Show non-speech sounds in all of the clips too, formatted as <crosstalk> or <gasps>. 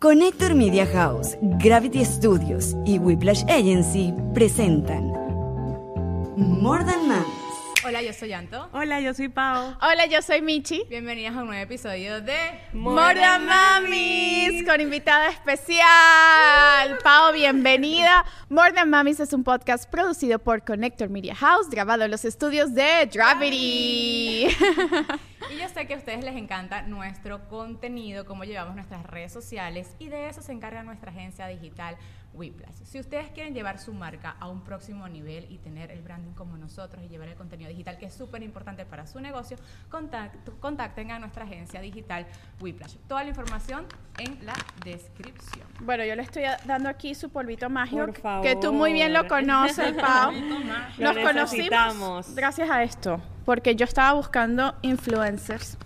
Connector Media House, Gravity Studios y Whiplash Agency presentan More Than. Hola, yo soy Anto. Hola, yo soy Pau. Hola, yo soy Michi. Bienvenidas a un nuevo episodio de Morda Mamis con invitada especial. Pau, bienvenida. Morda Mamis es un podcast producido por Connector Media House, grabado en los estudios de Gravity. Y yo sé que a ustedes les encanta nuestro contenido, cómo llevamos nuestras redes sociales y de eso se encarga nuestra agencia digital Whiplash. Si ustedes quieren llevar su marca a un próximo nivel y tener el branding como nosotros y llevar el contenido digital, que es súper importante para su negocio, contacten a nuestra agencia digital Whiplash. Toda la información en la descripción. Bueno, yo le estoy dando aquí su polvito mágico, Por favor. que tú muy bien lo conoces, <laughs> Pau. Nos conocimos gracias a esto, porque yo estaba buscando influencers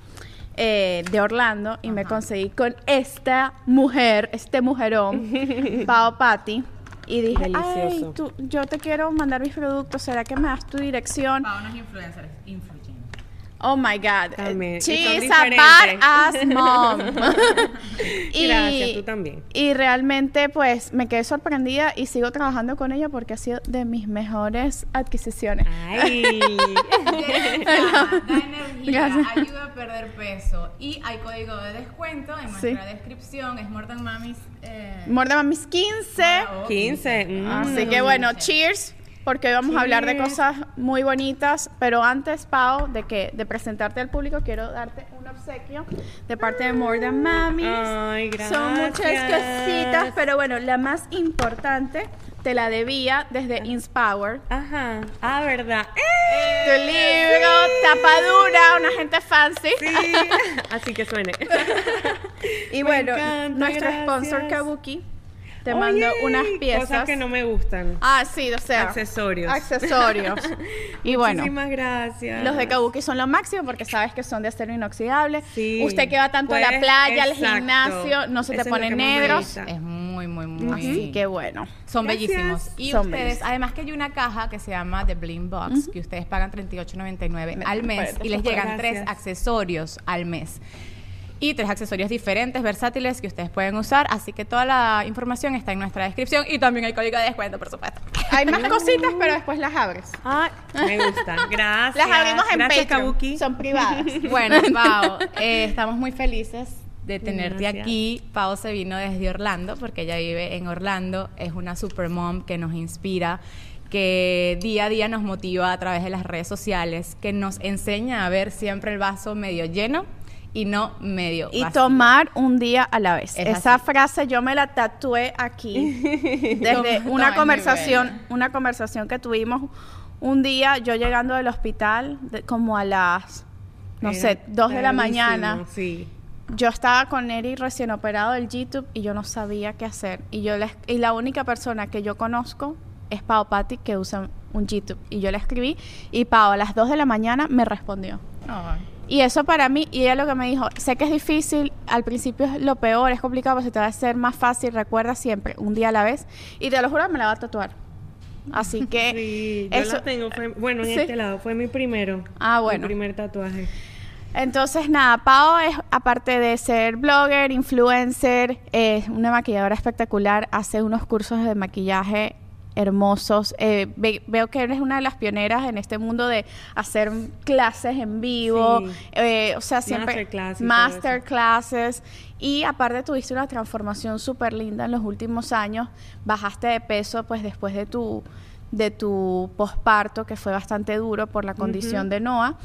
eh, de Orlando y me conseguí con esta mujer, este mujerón, <laughs> Pau Patti. Y dije, ay, Delicioso. tú, yo te quiero mandar mis productos, ¿será que me das tu dirección? Para unos influencers, influyentes. Oh my God. También, y She's a badass diferentes. <laughs> mom. <laughs> Gracias, tú también. Y realmente, pues, me quedé sorprendida y sigo trabajando con ella porque ha sido de mis mejores adquisiciones. Ay. <laughs> Da energía, Gracias. ayuda a perder peso. Y hay código de descuento en Sí. nuestra descripción. Es Mordan Mamis. Eh, More than mis 15. oh, 15. mm. Así que bueno, cheers. Porque hoy vamos a hablar de cosas muy bonitas, pero antes, Pau, de que de presentarte al público, quiero darte un obsequio de parte de More Than Mamis. Ay, Son muchas gracias. cositas, pero bueno, la más importante te la debía desde Inspower. Ajá. Ah, ¿verdad? Tu libro, tapadura, una gente fancy. Sí. <laughs> Así que suene. Y Me bueno, encanta, nuestro sponsor gracias. Kabuki te Oye, mandó unas piezas. Cosas que no me gustan. Ah, sí, o sea. Accesorios. Accesorios. <laughs> y bueno. Muchísimas gracias. Los de Kabuki son lo máximo porque sabes que son de acero inoxidable. Sí. Usted que va tanto a la Pues, playa, al gimnasio, no se te Eso ponen me negros. Es muy, muy, muy. Así que bueno. Son Gracias. bellísimos. Y Son ustedes, bellísimos. además que hay una caja que se llama The Bling Box, que ustedes pagan $38.99 Me- al mes y les llegan tres accesorios al mes. Y tres accesorios diferentes, versátiles, que ustedes pueden usar. Así que toda la información está en nuestra descripción y también hay código de descuento, por supuesto. Hay más cositas, pero después las abres. Ay, me gusta. <laughs> Gracias. Las abrimos en Gracias, Patreon. Kabuki. Son privadas. <laughs> Bueno, Pau, eh, estamos muy felices de tenerte Gracias. aquí. Pau se vino desde Orlando porque ella vive en Orlando. Es una super mom que nos inspira, que día a día nos motiva a través de las redes sociales, que nos enseña a ver siempre el vaso medio lleno y no medio Y vacío. tomar un día a la vez. Es Esa así. frase yo me la tatué aquí <laughs> desde una conversación, una conversación que tuvimos un día yo llegando del hospital de- como a las no Era sé, dos de la mañana. Sí. Yo estaba con Eri recién operado del YouTube y yo no sabía qué hacer. Y yo le, y la única persona que yo conozco es Pau Patti que usa un YouTube. Y yo le escribí y Pau a las 2 de la mañana me respondió. Ay. Y eso para mí, y ella lo que me dijo, sé que es difícil, al principio es lo peor, es complicado, pero se te va a hacer más fácil, recuerda siempre, un día a la vez. Y te lo juro, me la va a tatuar. Así que <laughs> Sí, yo eso... la tengo. Fue, bueno, en Sí. este lado fue mi primero. Ah, bueno. Mi primer tatuaje. Entonces, nada, Pau es, aparte de ser blogger, influencer, es una maquilladora espectacular, hace unos cursos de maquillaje hermosos. Eh, ve- veo que eres una de las pioneras en este mundo de hacer clases en vivo, Sí. eh, o sea, siempre masterclasses. Y aparte tuviste una transformación súper linda en los últimos años. Bajaste de peso, pues después de tu de tu posparto, que fue bastante duro por la condición de Noah.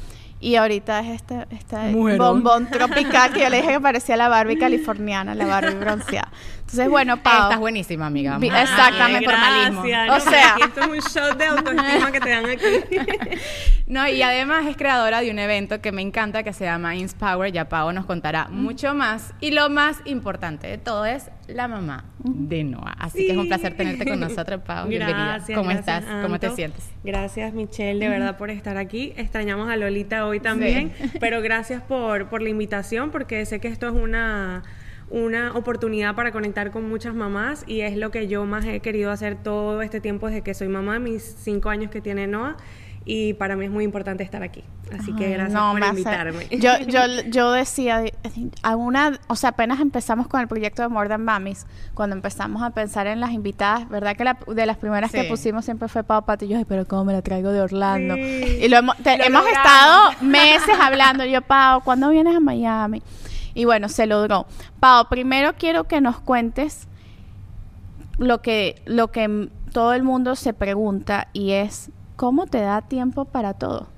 Y ahorita es este, este bombón tropical que yo le dije que <laughs> parecía la Barbie californiana, la Barbie bronceada. Entonces, bueno, Pau. Estás buenísima, amiga. Vi- exactamente. Formalismo. O sea- esto es un shot de autoestima que te dan aquí. <laughs> No, y además es creadora de un evento que me encanta que se llama Inspower. Ya Pau nos contará mucho más. Y lo más importante de todo es la mamá de Noah. Así que es un placer tenerte con nosotros, Pau. Bienvenida. Gracias, ¿Cómo gracias, estás? ¿Cómo te Anto. sientes? Gracias, Michelle, de verdad por estar aquí. Extrañamos a Lolita hoy también, <laughs> pero gracias por, por la invitación porque sé que esto es una una oportunidad para conectar con muchas mamás y es lo que yo más he querido hacer todo este tiempo desde que soy mamá, mis cinco años que tiene Noah. Y para mí es muy importante estar aquí. Así que Ay, gracias no, por invitarme. Yo, <laughs> yo, yo decía, a una, o sea, apenas empezamos con el proyecto de More Than Mamis, cuando empezamos a pensar en las invitadas, ¿verdad? Que la- de las primeras que pusimos siempre fue Pau Pato y yo, ay, pero ¿cómo me la traigo de Orlando? Sí. Y lo hemos, te- Lo hemos estado <laughs> meses hablando, yo, Pau, ¿cuándo vienes a Miami? Y bueno, se logró. Pau, primero quiero que nos cuentes lo que, lo que todo el mundo se pregunta y es, ¿cómo te da tiempo para todo?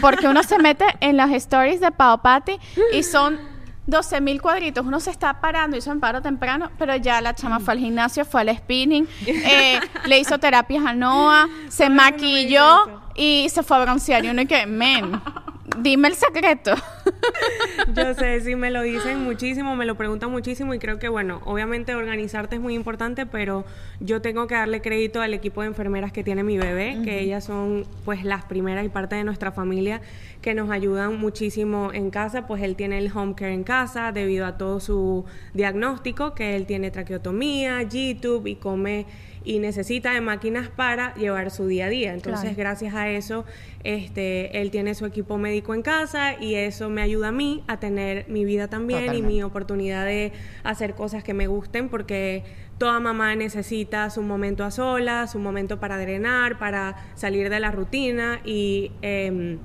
Porque uno se mete en las stories de Pau Pati y son 12 mil cuadritos. Uno se está parando, hizo un paro temprano, pero ya la chama fue al gimnasio, fue al spinning, <laughs> eh, le hizo terapias a Noah, se maquilló y se fue a broncear. Y uno y que, men, dime el secreto. <laughs> Yo sé, sí, me lo dicen muchísimo, me lo preguntan muchísimo y creo que, bueno, obviamente organizarte es muy importante, pero yo tengo que darle crédito al equipo de enfermeras que tiene mi bebé, que ellas son pues las primeras y parte de nuestra familia que nos ayudan muchísimo en casa, pues él tiene el home care en casa debido a todo su diagnóstico, que él tiene traqueotomía, G-tube y come y necesita de máquinas para llevar su día a día. Entonces, Claro. gracias a eso, este, él tiene su equipo médico en casa y eso me ayuda a mí a tener mi vida también y mi oportunidad de hacer cosas que me gusten porque toda mamá necesita su momento a solas, su momento para drenar, para salir de la rutina y... em,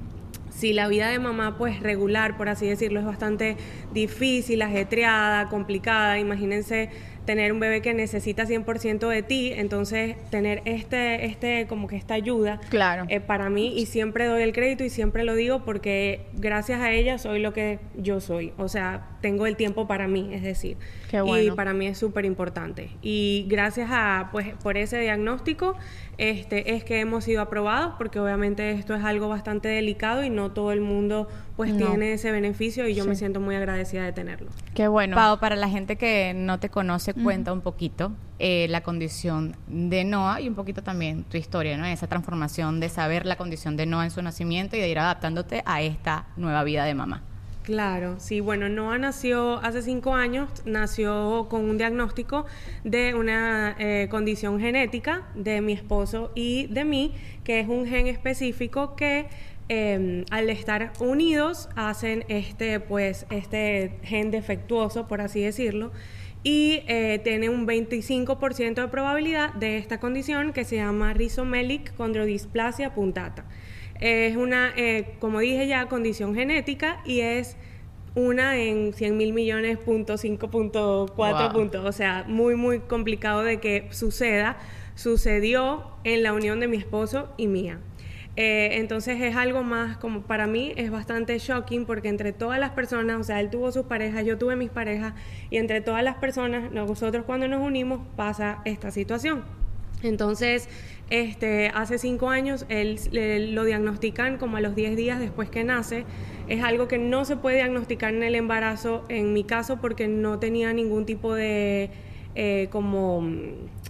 si la vida de mamá, pues regular, por así decirlo, es bastante difícil, ajetreada, complicada, imagínense tener un bebé que necesita 100% de ti, entonces tener este, este, como que esta ayuda Claro. eh, para mí y siempre doy el crédito y siempre lo digo porque gracias a ella soy lo que yo soy, o sea, tengo el tiempo para mí, es decir, Qué y bueno. para mí es súper importante y gracias a, pues, por ese diagnóstico, este, es que hemos sido aprobados porque obviamente esto es algo bastante delicado y no todo el mundo pues No. tiene ese beneficio y yo me siento muy agradecida de tenerlo. Qué bueno. Pau, para la gente que no te conoce, cuenta un poquito eh, la condición de Noah y un poquito también tu historia, ¿no? Esa transformación de saber la condición de Noah en su nacimiento y de ir adaptándote a esta nueva vida de mamá. Claro, sí, bueno, Noah nació hace cinco años, nació con un diagnóstico de una eh, condición genética de mi esposo y de mí, que es un gen específico que eh, al estar unidos hacen este, pues, este gen defectuoso, por así decirlo, y eh, tiene un 25% de probabilidad de esta condición que se llama rhizomelic chondrodysplasia puntata. Es una, eh, como dije ya, condición genética y es una en 100 mil millones, punto 5.4 Wow. puntos. O sea, muy, muy complicado de que suceda. Sucedió en la unión de mi esposo y mía. Eh, entonces es algo más como para mí es bastante shocking porque entre todas las personas, o sea, él tuvo sus parejas, yo tuve mis parejas y entre todas las personas, nosotros cuando nos unimos pasa esta situación. Entonces, este, hace cinco años él, le- lo diagnostican como a los 10 días después que nace. Es algo que no se puede diagnosticar en el embarazo, en mi caso, porque no tenía ningún tipo de eh, como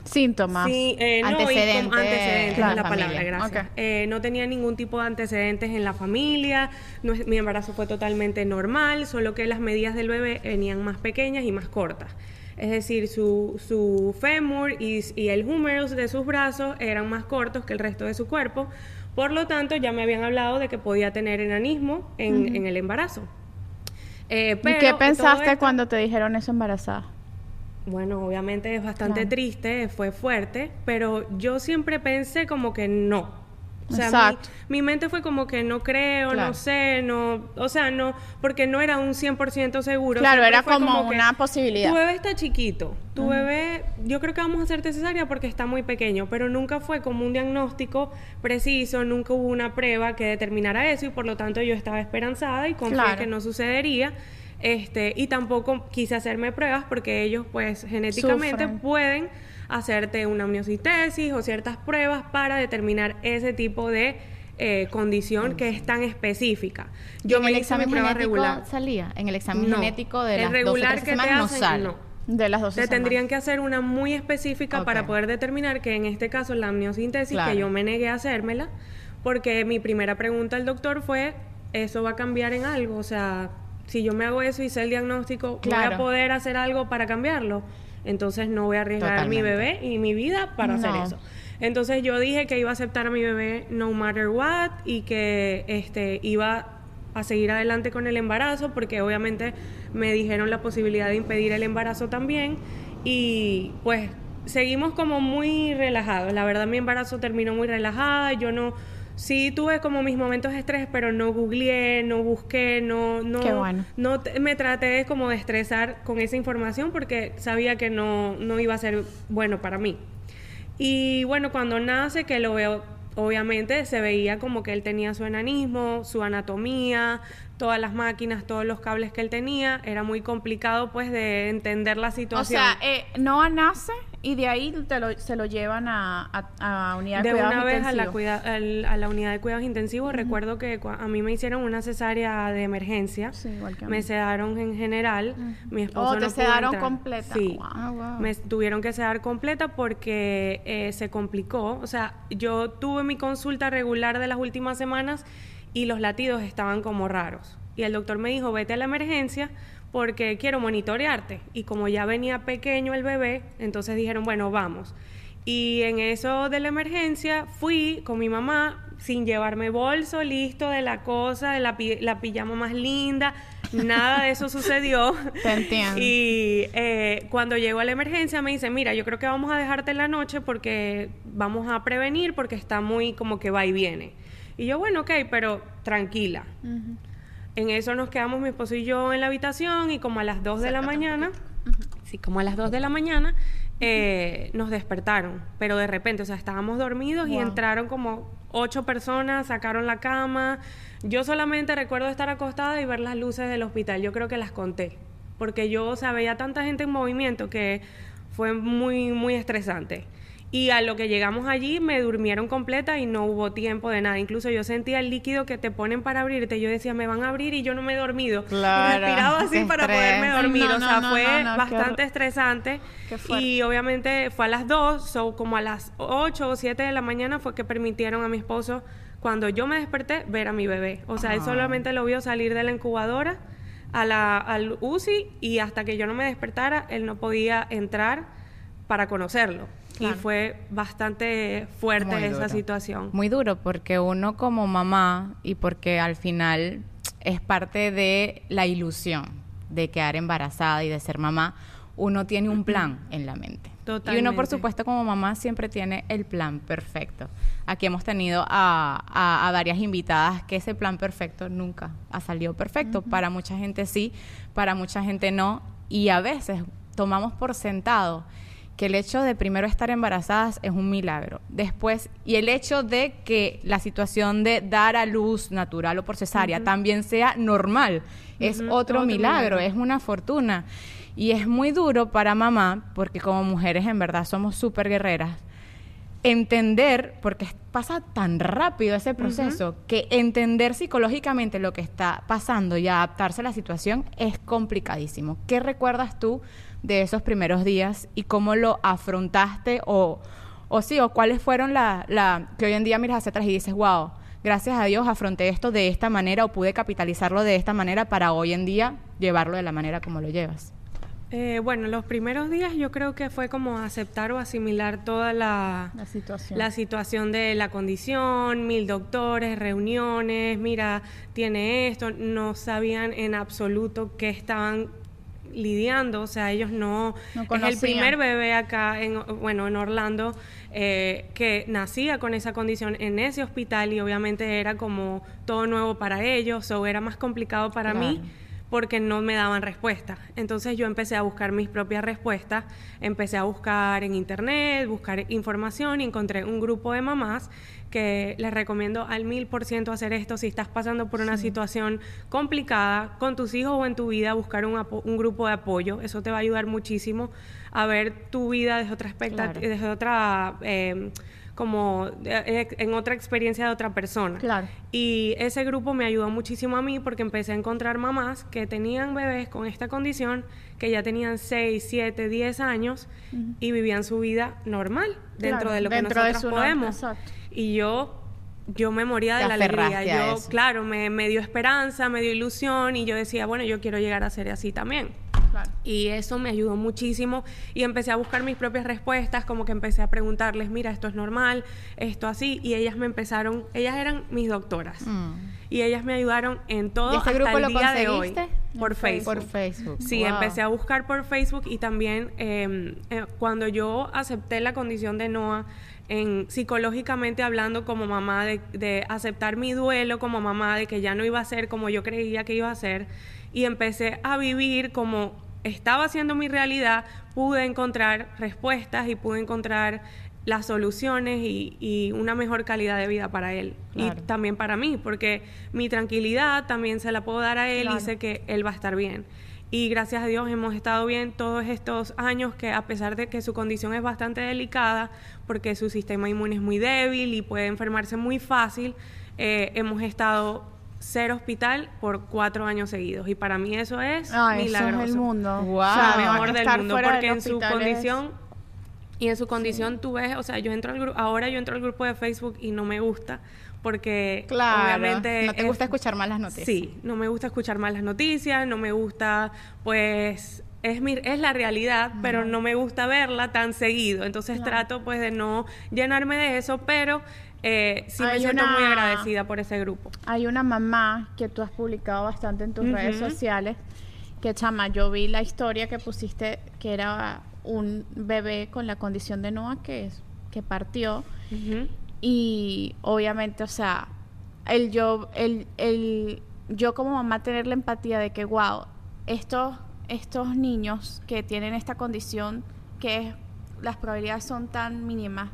Síntomas. Sí, eh, no, Antecedentes antecedentes en es la la palabra, gracias. Eh, no tenía ningún tipo de antecedentes en la familia, no mi embarazo fue totalmente normal, solo que las medidas del bebé venían más pequeñas y más cortas. Es decir, su, su fémur y, y el humerus de sus brazos eran más cortos que el resto de su cuerpo, por lo tanto ya me habían hablado de que podía tener enanismo en, en el embarazo. Eh, ¿Y qué pensaste esto- cuando te dijeron eso embarazada? bueno, obviamente es bastante Claro. triste, fue fuerte, pero yo siempre pensé como que no. O sea, mi, Exacto. mi mente fue como que no creo, Claro. no sé, no, o sea, no, porque no era un 100% seguro. Claro, era como que, una posibilidad. Tu bebé está chiquito, tu bebé, yo creo que vamos a hacerte cesárea porque está muy pequeño, pero nunca fue como un diagnóstico preciso, nunca hubo una prueba que determinara eso y por lo tanto yo estaba esperanzada y confié Claro. que no sucedería. Este, y tampoco quise hacerme pruebas porque ellos pues genéticamente Sufren. pueden hacerte una amniocitesis o ciertas pruebas para determinar ese tipo de eh, condición que es tan específica. Yo me el hice mi examen prueba regular. salía. En el examen No. genético de El las 12 regular 13 que te semanas no hacen, sale. no. De las dos Te tendrían que hacer una muy específica para poder determinar que en este caso la amniocentesis, Claro. que yo me negué a hacérmela, porque mi primera pregunta al doctor fue, ¿eso va a cambiar en algo? O sea, si yo me hago eso y sé el diagnóstico, ¿voy a poder hacer algo para cambiarlo? Entonces no voy a arriesgar mi Totalmente. bebé y mi vida para hacer eso. Entonces yo dije que iba a aceptar a mi bebé no matter what y que este, iba a seguir adelante con el embarazo porque obviamente me dijeron la posibilidad de impedir el embarazo también y pues seguimos como muy relajados. La verdad mi embarazo terminó muy relajada, yo no sí tuve como mis momentos de estrés, pero no googleé, no busqué, no no no me traté como de estresar con esa información porque sabía que no no iba a ser bueno para mí. Y bueno, cuando nace que lo veo obviamente se veía como que él tenía su enanismo, su anatomía, todas las máquinas, todos los cables que él tenía, era muy complicado pues de entender la situación. O sea, eh, Noah nace y de ahí se lo llevan a, a, unidad de, de cuidados una vez a la, a la unidad de cuidados intensivos. Recuerdo que a mí me hicieron una cesárea de emergencia. Sí, igual que a mí. Me sedaron en general. Mi esposo oh, te no sedaron completa. Sí. Me tuvieron que sedar completa porque eh, se complicó. O sea, yo tuve mi consulta regular de las últimas semanas y los latidos estaban como raros. Y el doctor me dijo, vete a la emergencia porque quiero monitorearte. Y como ya venía pequeño el bebé, entonces dijeron, bueno, vamos. Y en eso de la emergencia fui con mi mamá sin llevarme bolso, listo de la cosa, de la, la pijama más linda, nada de eso <laughs> sucedió. Te entiendo. Y eh, cuando llego a la emergencia me dice, mira, yo creo que vamos a dejarte en la noche porque vamos a prevenir porque está muy como que va y viene. Y yo, bueno, ok, pero tranquila. En eso nos quedamos mi esposo y yo en la habitación y como a las 2 de la mañana, sí, como a las 2 de la mañana, eh, nos despertaron, pero de repente, o sea, estábamos dormidos y entraron como ocho personas, sacaron la cama. Yo solamente recuerdo estar acostada y ver las luces del hospital. Yo creo que las conté, porque yo, o sea, veía tanta gente en movimiento que fue muy, muy estresante. Y a lo que llegamos allí me durmieron completa y no hubo tiempo de nada. Incluso yo sentía el líquido que te ponen para abrirte. Yo decía, me van a abrir y yo no me he dormido. <laughs> Claro, respiraba así para poderme dormir. o sea, fue bastante estresante. y obviamente fue a las 2, o como a las 8 o 7 de la mañana fue que permitieron a mi esposo, cuando yo me desperté, ver a mi bebé. O sea, él ah. solamente lo vio salir de la incubadora a la, al UCI y hasta que yo no me despertara, él no podía entrar para conocerlo. Y fue bastante fuerte esa situación. Muy duro porque uno como mamá y porque al final es parte de la ilusión de quedar embarazada y de ser mamá, uno tiene un plan en la mente. Y uno, por supuesto, como mamá siempre tiene el plan perfecto. Aquí hemos tenido a, varias invitadas que ese plan perfecto nunca ha salido perfecto. Para mucha gente sí, para mucha gente no. Y a veces tomamos por sentado que el hecho de primero estar embarazadas es un milagro. Después, y el hecho de que la situación de dar a luz natural o por cesárea también sea normal, es otro, milagro, es una fortuna. Y es muy duro para mamá, porque como mujeres en verdad somos súper guerreras, entender, porque pasa tan rápido ese proceso, que entender psicológicamente lo que está pasando y adaptarse a la situación es complicadísimo. ¿Qué recuerdas tú? De esos primeros días y cómo lo afrontaste o, o sí, o cuáles fueron la, la que hoy en día miras hacia atrás y dices, wow, gracias a Dios afronté esto de esta manera o pude capitalizarlo de esta manera para hoy en día llevarlo de la manera como lo llevas. Eh, bueno, los primeros días yo creo que fue como aceptar o asimilar toda la, la, situación. la situación de la condición, mil doctores, reuniones, mira, tiene esto, no sabían en absoluto qué estaban lidiando, o sea, ellos no... es el primer bebé acá, en, bueno, en Orlando, eh, que nacía con esa condición en ese hospital y obviamente era como todo nuevo para ellos, o era más complicado para mí porque no me daban respuesta. Entonces yo empecé a buscar mis propias respuestas, empecé a buscar en internet, buscar información y encontré un grupo de mamás que les recomiendo al mil por ciento hacer esto si estás pasando por una situación complicada con tus hijos o en tu vida, buscar un, un, grupo de apoyo. Eso te va a ayudar muchísimo a ver tu vida desde otra expectativa, desde otra... Eh, como eh, en otra experiencia de otra persona. Claro. Y ese grupo me ayudó muchísimo a mí porque empecé a encontrar mamás que tenían bebés con esta condición, que ya tenían 6, 7, 10 años y vivían su vida normal dentro de lo que nosotros podemos. Y yo yo me moría de la alegría. Yo, claro, me, me, dio esperanza, me dio ilusión y yo decía, bueno, yo quiero llegar a ser así también. Claro. Y eso me ayudó muchísimo y empecé a buscar mis propias respuestas, como que empecé a preguntarles, mira, esto es normal, esto así, y ellas me empezaron, ellas eran mis doctoras. Mm. Y ellas me ayudaron en todo ¿Y este hasta grupo el lo día de hoy. Por Facebook. Por Facebook. Sí, Wow. empecé a buscar por Facebook y también eh, eh, cuando yo acepté la condición de Noah, en, psicológicamente hablando como mamá, de, de aceptar mi duelo como mamá, de que ya no iba a ser como yo creía que iba a ser, y empecé a vivir como estaba siendo mi realidad, pude encontrar respuestas y pude encontrar las soluciones y, y una mejor calidad de vida para él Claro. y también para mí, porque mi tranquilidad también se la puedo dar a él Claro. y sé que él va a estar bien. Y gracias a Dios hemos estado bien todos estos años que a pesar de que su condición es bastante delicada, porque su sistema inmune es muy débil y puede enfermarse muy fácil, eh, hemos estado ser hospital por cuatro años seguidos. Y para mí eso es Ay, eso milagroso. es el mundo. Wow. O sea, Ah, mejor del mundo, porque del en su es- condición y en su condición tú ves, o sea, yo entro al grupo, ahora yo entro al grupo de Facebook y no me gusta porque Claro. obviamente no te es- gusta escuchar malas noticias. Sí, no me gusta escuchar malas noticias, no me gusta, pues, es, mi, es la realidad, pero no me gusta verla tan seguido. Entonces trato, pues, de no llenarme de eso, pero eh, sí me Hay siento una- muy agradecida por ese grupo. Hay una mamá que tú has publicado bastante en tus redes sociales, que chama, yo vi la historia que pusiste, que era un bebé con la condición de Noah que, es- que partió. Ujú. Y obviamente, o sea, el yo, el, el, yo como mamá tener la empatía de que, wow, estos, estos niños que tienen esta condición, que es- las probabilidades son tan mínimas,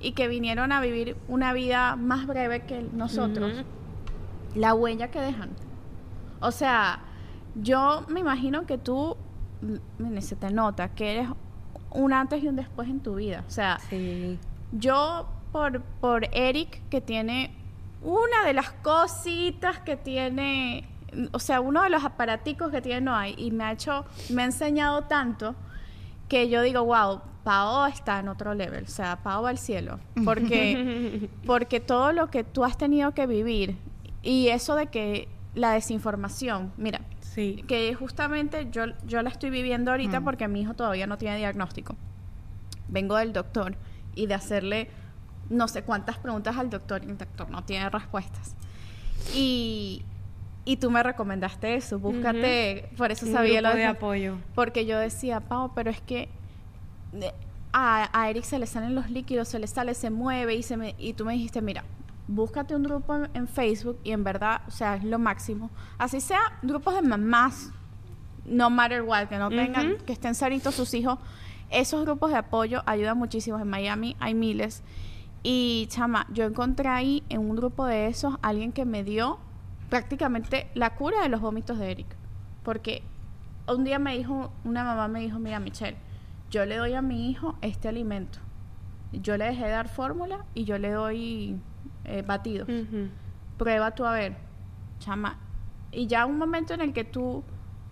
y que vinieron a vivir una vida más breve que nosotros, la huella que dejan. O sea, yo me imagino que tú, mm, se te nota que eres un antes y un después en tu vida. O sea, Sí. yo por, por Eric, que tiene una de las cositas que tiene, o sea, uno de los aparaticos que tiene no hay, y me ha hecho, me ha enseñado tanto que yo digo, wow, Pao está en otro level, o sea, Pao va al cielo, porque, <laughs> porque todo lo que tú has tenido que vivir y eso de que la desinformación, mira, Sí. que justamente yo, yo la estoy viviendo ahorita Mm. porque mi hijo todavía no tiene diagnóstico. Vengo del doctor y de hacerle no sé cuántas preguntas al doctor y el doctor no tiene respuestas. Y, y tú me recomendaste eso, búscate, por eso sabía lo de apoyo. Porque yo decía, Pau, pero es que eh, a, a Eric se le salen los líquidos, se le sale, se mueve y se me, y tú me dijiste, mira, búscate un grupo en, en Facebook y en verdad, o sea, es lo máximo. Así sea, grupos de mamás, no matter what, que no tengan, Ujú. que estén sanitos sus hijos. Esos grupos de apoyo ayudan muchísimo. En Miami hay miles. Y chama, yo encontré ahí en un grupo de esos alguien que me dio prácticamente la cura de los vómitos de Eric. Porque un día me dijo, una mamá me dijo, mira Michelle, yo le doy a mi hijo este alimento. Yo le dejé de dar fórmula y yo le doy eh, batidos. Prueba tú a ver, chama. Y ya un momento en el que tú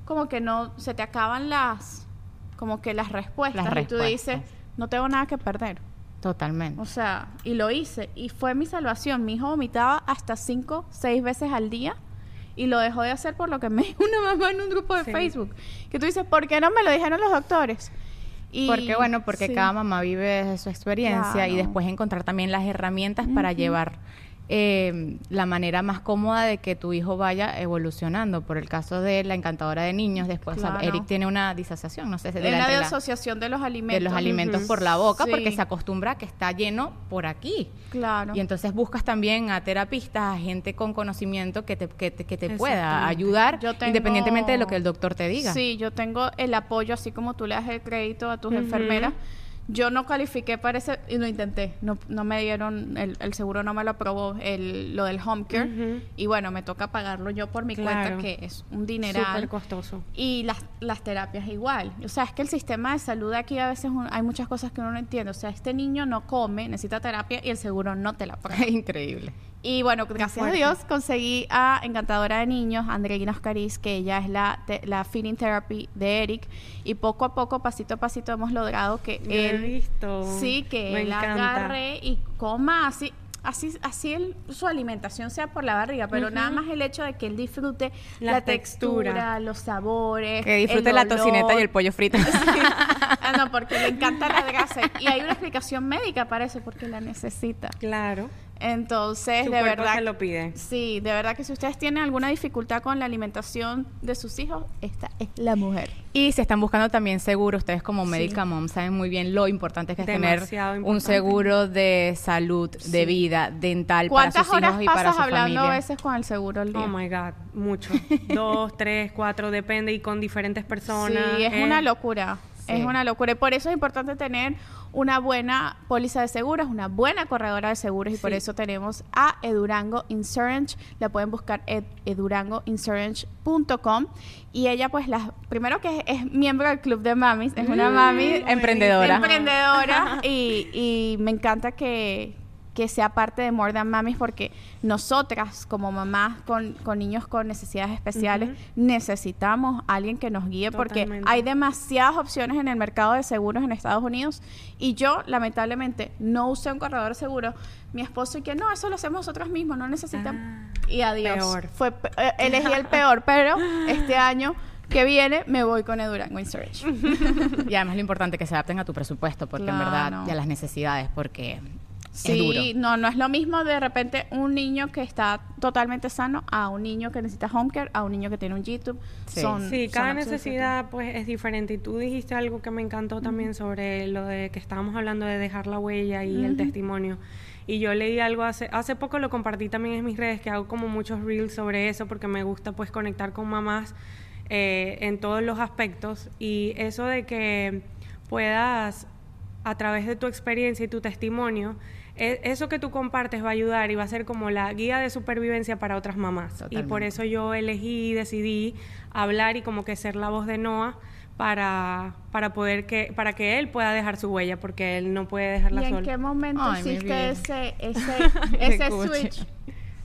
como que no, se te acaban las, como que las respuestas. Las y tú dices, respuestas. no tengo nada que perder. Totalmente. O sea, y lo hice. Y fue mi salvación. Mi hijo vomitaba hasta cinco, seis veces al día. Y lo dejó de hacer por lo que me <laughs> dijo una mamá en un grupo de Sí. Facebook. Que tú dices, ¿por qué no me lo dijeron los doctores? Y, porque bueno, porque sí. cada mamá vive desde su experiencia y después encontrar también las herramientas para llevar eh, la manera más cómoda de que tu hijo vaya evolucionando. Por el caso de la encantadora de niños, después o sea, Claro. Eric tiene una disasociación, no sé, de la, de la- asociación de los alimentos. de los alimentos por la boca Sí. porque se acostumbra a que está lleno por aquí. Claro. Y entonces buscas también a terapistas, a gente con conocimiento que te, que te, que te pueda ayudar tengo- independientemente de lo que el doctor te diga. Sí, yo tengo el apoyo, así como tú le das el crédito a tus enfermeras. Yo no califiqué para ese, y lo intenté. No, no me dieron, el, el seguro no me lo aprobó, el, lo del home care. Y bueno, me toca pagarlo yo por mi Claro. cuenta, que es un dineral. Súper costoso. Y las, las terapias igual. O sea, es que el sistema de salud aquí a veces un- hay muchas cosas que uno no entiende. O sea, este niño no come, necesita terapia y el seguro no te la paga. <laughs> Increíble. Y bueno, gracias a. Dios conseguí a Encantadora de Niños, Andreina Oscariz, que ella es la, te- la feeding therapy de Eric. Y poco a poco, pasito a pasito, hemos logrado que Yo he él... visto. Sí, que Me él encanta. agarre y coma así. así, así el- su alimentación sea por la barriga, pero nada más el hecho de que él disfrute la, La textura, textura. los sabores. Que disfrute el la tocineta y el pollo frito. <laughs> <laughs> Ah, no, porque le encanta la grasa. Y hay una explicación médica para eso, porque la necesita. Claro. Entonces, Su de verdad. se lo pide. Sí, de verdad que si ustedes tienen alguna dificultad con la alimentación de sus hijos, esta es la mujer. Y si están buscando también seguro, ustedes como Sí. Mom saben muy bien lo importante que es tener Demasiado un importante. seguro de salud, de Sí. vida, dental para ¿Cuántas sus horas hijos y para pasas su hablando a veces con el seguro al día? Oh my God, mucho. <laughs> Dos, tres, cuatro, depende y con diferentes personas. Sí, es Eh, una locura. Sí. Es una locura. Y por eso es importante tener una buena póliza de seguros, una buena corredora de seguros. Y por eso tenemos a Edurango Insurance. La pueden buscar en edurangoinsurance.com. Y ella, pues, la, primero que es, es miembro del Club de Mamis. Es una mami Emprendedora. emprendedora y, y me encanta que, que sea parte de More Than Mamis porque nosotras como mamás con, con niños con necesidades especiales Ujú. necesitamos a alguien que nos guíe porque Totalmente. hay demasiadas opciones en el mercado de seguros en Estados Unidos y yo lamentablemente no usé un corredor de seguro mi esposo y que no, eso lo hacemos nosotros mismos, no necesitamos Ah, y adiós. peor. Fue eh, elegí el peor, pero este año que viene me voy con Edurango Insurance. <laughs> Y además lo importante que se adapten a tu presupuesto, porque en verdad, Claro. y a las necesidades, porque Sí, es duro. no, no es lo mismo de repente un niño que está totalmente sano a un niño que necesita home care, a un niño que tiene un YouTube. Sí. Son, Sí, cada necesidad pues es diferente. Y tú dijiste algo que me encantó también sobre lo de que estábamos hablando de dejar la huella y el testimonio. Y yo leí algo hace, hace poco lo compartí también en mis redes, que hago como muchos reels sobre eso porque me gusta pues conectar con mamás eh, en todos los aspectos. Y eso de que puedas, a través de tu experiencia y tu testimonio, eso que tú compartes va a ayudar y va a ser como la guía de supervivencia para otras mamás. Y por eso yo elegí y decidí hablar y como que ser la voz de Noah para, para poder que para que él pueda dejar su huella porque él no puede dejarla ¿Y en sola. qué momento Ay, hiciste ese, ese, <laughs> ese switch?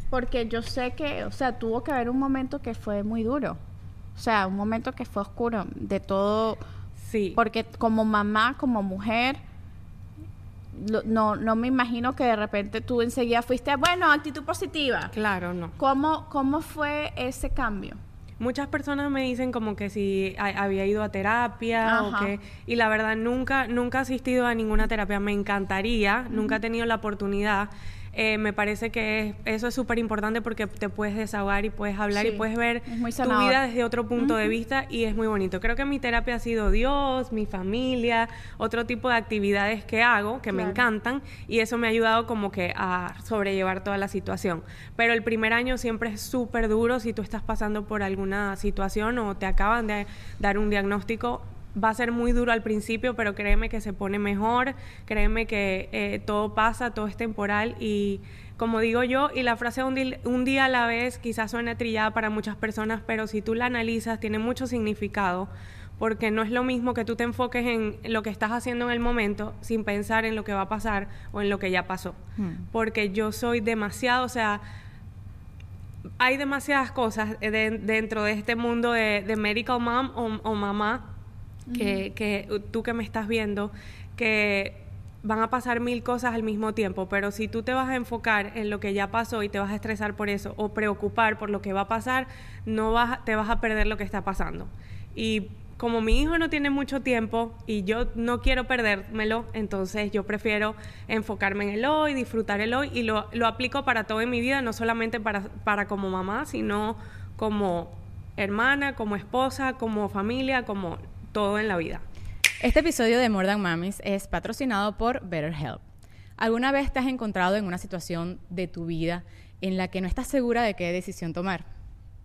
Porque yo sé que, o sea, tuvo que haber un momento que fue muy duro. O sea, un momento que fue oscuro de todo. Sí. Porque como mamá, como mujer, no, no me imagino que de repente tú enseguida fuiste, bueno, actitud positiva. Claro, no. ¿Cómo, cómo fue ese cambio? Muchas personas me dicen como que si ha- había ido a terapia o que y la verdad nunca nunca he asistido a ninguna terapia. Me encantaría, nunca he tenido la oportunidad. Eh, me parece que es- eso es súper importante porque te puedes desahogar y puedes hablar Sí, y puedes ver tu vida desde otro punto de vista y es muy bonito. Creo que mi terapia ha sido Dios, mi familia, otro tipo de actividades que hago que me encantan y eso me ha ayudado como que a sobrellevar toda la situación. Pero el primer año siempre es súper duro si tú estás pasando por alguna situación o te acaban de dar un diagnóstico. Va a ser muy duro al principio, pero créeme que se pone mejor, créeme que eh, todo pasa, todo es temporal y como digo yo, y la frase un, di- un día a la vez quizás suena trillada para muchas personas, pero si tú la analizas tiene mucho significado porque no es lo mismo que tú te enfoques en lo que estás haciendo en el momento sin pensar en lo que va a pasar o en lo que ya pasó. Porque yo soy demasiado, o sea, hay demasiadas cosas eh, de- dentro de este mundo de, de medical mom o, o mamá que, que tú que me estás viendo, que van a pasar mil cosas al mismo tiempo, pero si tú te vas a enfocar en lo que ya pasó y te vas a estresar por eso o preocupar por lo que va a pasar, no vas, te vas a perder lo que está pasando. Y como mi hijo no tiene mucho tiempo y yo no quiero perdérmelo, entonces yo prefiero enfocarme en el hoy, disfrutar el hoy y lo, lo aplico para todo en mi vida, no solamente para, para como mamá, sino como hermana, como esposa, como familia, como todo en la vida. Este episodio de More Than Mamis es patrocinado por BetterHelp. ¿Alguna vez te has encontrado en una situación de tu vida en la que no estás segura de qué decisión tomar?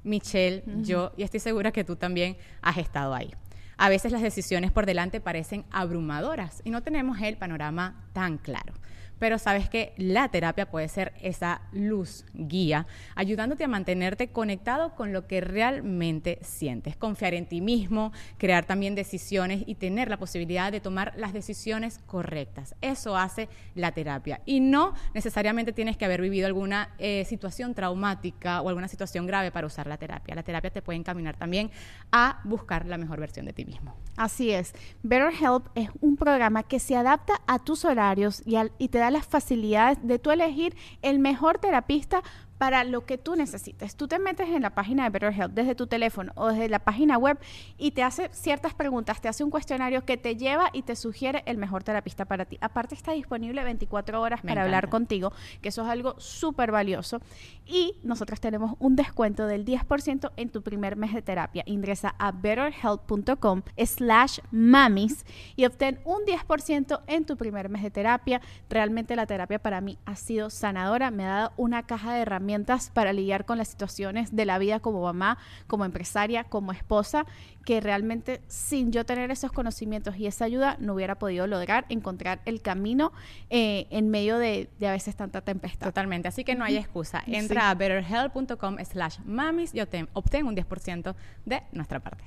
Michelle, yo, y estoy segura que tú también has estado ahí. A veces las decisiones por delante parecen abrumadoras y no tenemos el panorama tan claro. Pero sabes que la terapia puede ser esa luz guía, ayudándote a mantenerte conectado con lo que realmente sientes, confiar en ti mismo, crear también decisiones y tener la posibilidad de tomar las decisiones correctas. Eso hace la terapia. Y no necesariamente tienes que haber vivido alguna eh, situación traumática o alguna situación grave para usar la terapia. La terapia te puede encaminar también a buscar la mejor versión de ti mismo. Así es. BetterHelp es un programa que se adapta a tus horarios y, al- y te da las facilidades de tú elegir el mejor terapista para lo que tú necesites. Tú te metes en la página de BetterHelp desde tu teléfono o desde la página web y te hace ciertas preguntas, te hace un cuestionario que te lleva y te sugiere el mejor terapista para ti. Aparte está disponible 24 horas para hablar contigo, que eso es algo súper valioso. Y nosotros tenemos un descuento del 10% en tu primer mes de terapia. Ingresa a betterhelp.com slash mamis y obtén un 10% en tu primer mes de terapia. Realmente la terapia para mí ha sido sanadora, me ha dado una caja de herramientas para lidiar con las situaciones de la vida como mamá, como empresaria, como esposa, que realmente sin yo tener esos conocimientos y esa ayuda no hubiera podido lograr encontrar el camino eh, en medio de, a veces tanta tempestad. Totalmente, así que no hay excusa. Entra a betterhelp.com slash mamis y obtén un 10% de nuestra parte.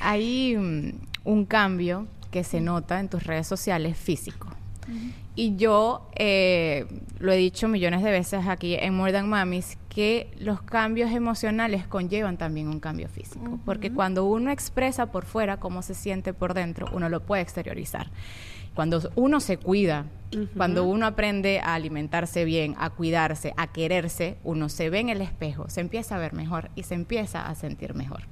Hay mm, un cambio que se nota en tus redes sociales físico. Y yo eh, lo he dicho millones de veces aquí en More Than Mamis, que los cambios emocionales conllevan también un cambio físico. Porque cuando uno expresa por fuera cómo se siente por dentro, uno lo puede exteriorizar. Cuando uno se cuida, cuando uno aprende a alimentarse bien, a cuidarse, a quererse, uno se ve en el espejo, se empieza a ver mejor y se empieza a sentir mejor.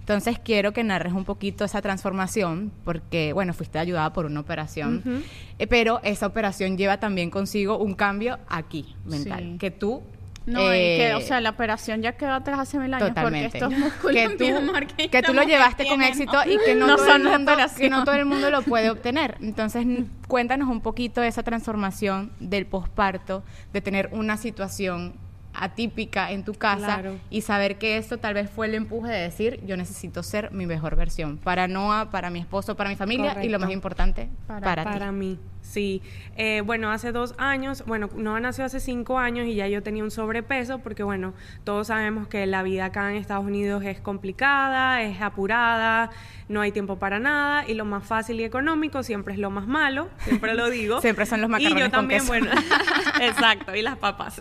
Entonces quiero que narres un poquito esa transformación, porque, bueno, fuiste ayudada por una operación, eh, pero esa operación lleva también consigo un cambio aquí, mental, que tú no, que, o eh, sea, la operación ya quedó atrás hace mil años totalmente. porque estos músculos, que tú, que, tú lo llevaste con éxito y que no, todo el mundo, que no todo el mundo lo puede <laughs> obtener. Entonces, cuéntanos un poquito de esa transformación del posparto, de tener una situación atípica en tu casa y saber que esto tal vez fue el empuje de decir yo necesito ser mi mejor versión para Noah, para mi esposo, para mi familia y lo más importante para, para, para mí. Sí, eh, bueno, hace dos años, bueno, Noah nació hace cinco años y ya yo tenía un sobrepeso porque, bueno, todos sabemos que la vida acá en Estados Unidos es complicada, es apurada, no hay tiempo para nada y lo más fácil y económico siempre es lo más malo, siempre lo digo. <laughs> siempre son los macarrones Y yo también, bueno, <laughs> <laughs> exacto, y las papas.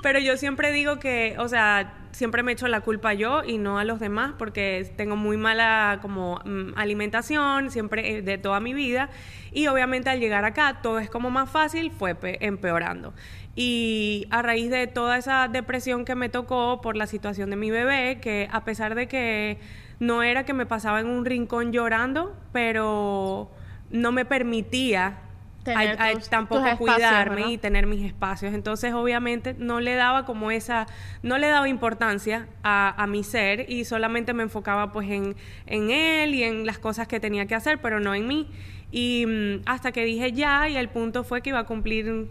Pero yo siempre digo que, o sea, siempre me echo la culpa yo y no a los demás porque tengo muy mala como mm, alimentación siempre eh, de toda mi vida. Y obviamente al llegar acá todo es como más fácil fue empeorando. Y a raíz de toda esa depresión que me tocó por la situación de mi bebé que a pesar de que no era que me pasaba en un rincón llorando pero no me permitía tampoco cuidarme y tener mis espacios. Entonces, obviamente, no le daba como esa, no le daba importancia a, mi ser y solamente me enfocaba pues en, en él y en las cosas que tenía que hacer, pero no en mí. Y mm, hasta que dije ya, y el punto fue que iba a cumplir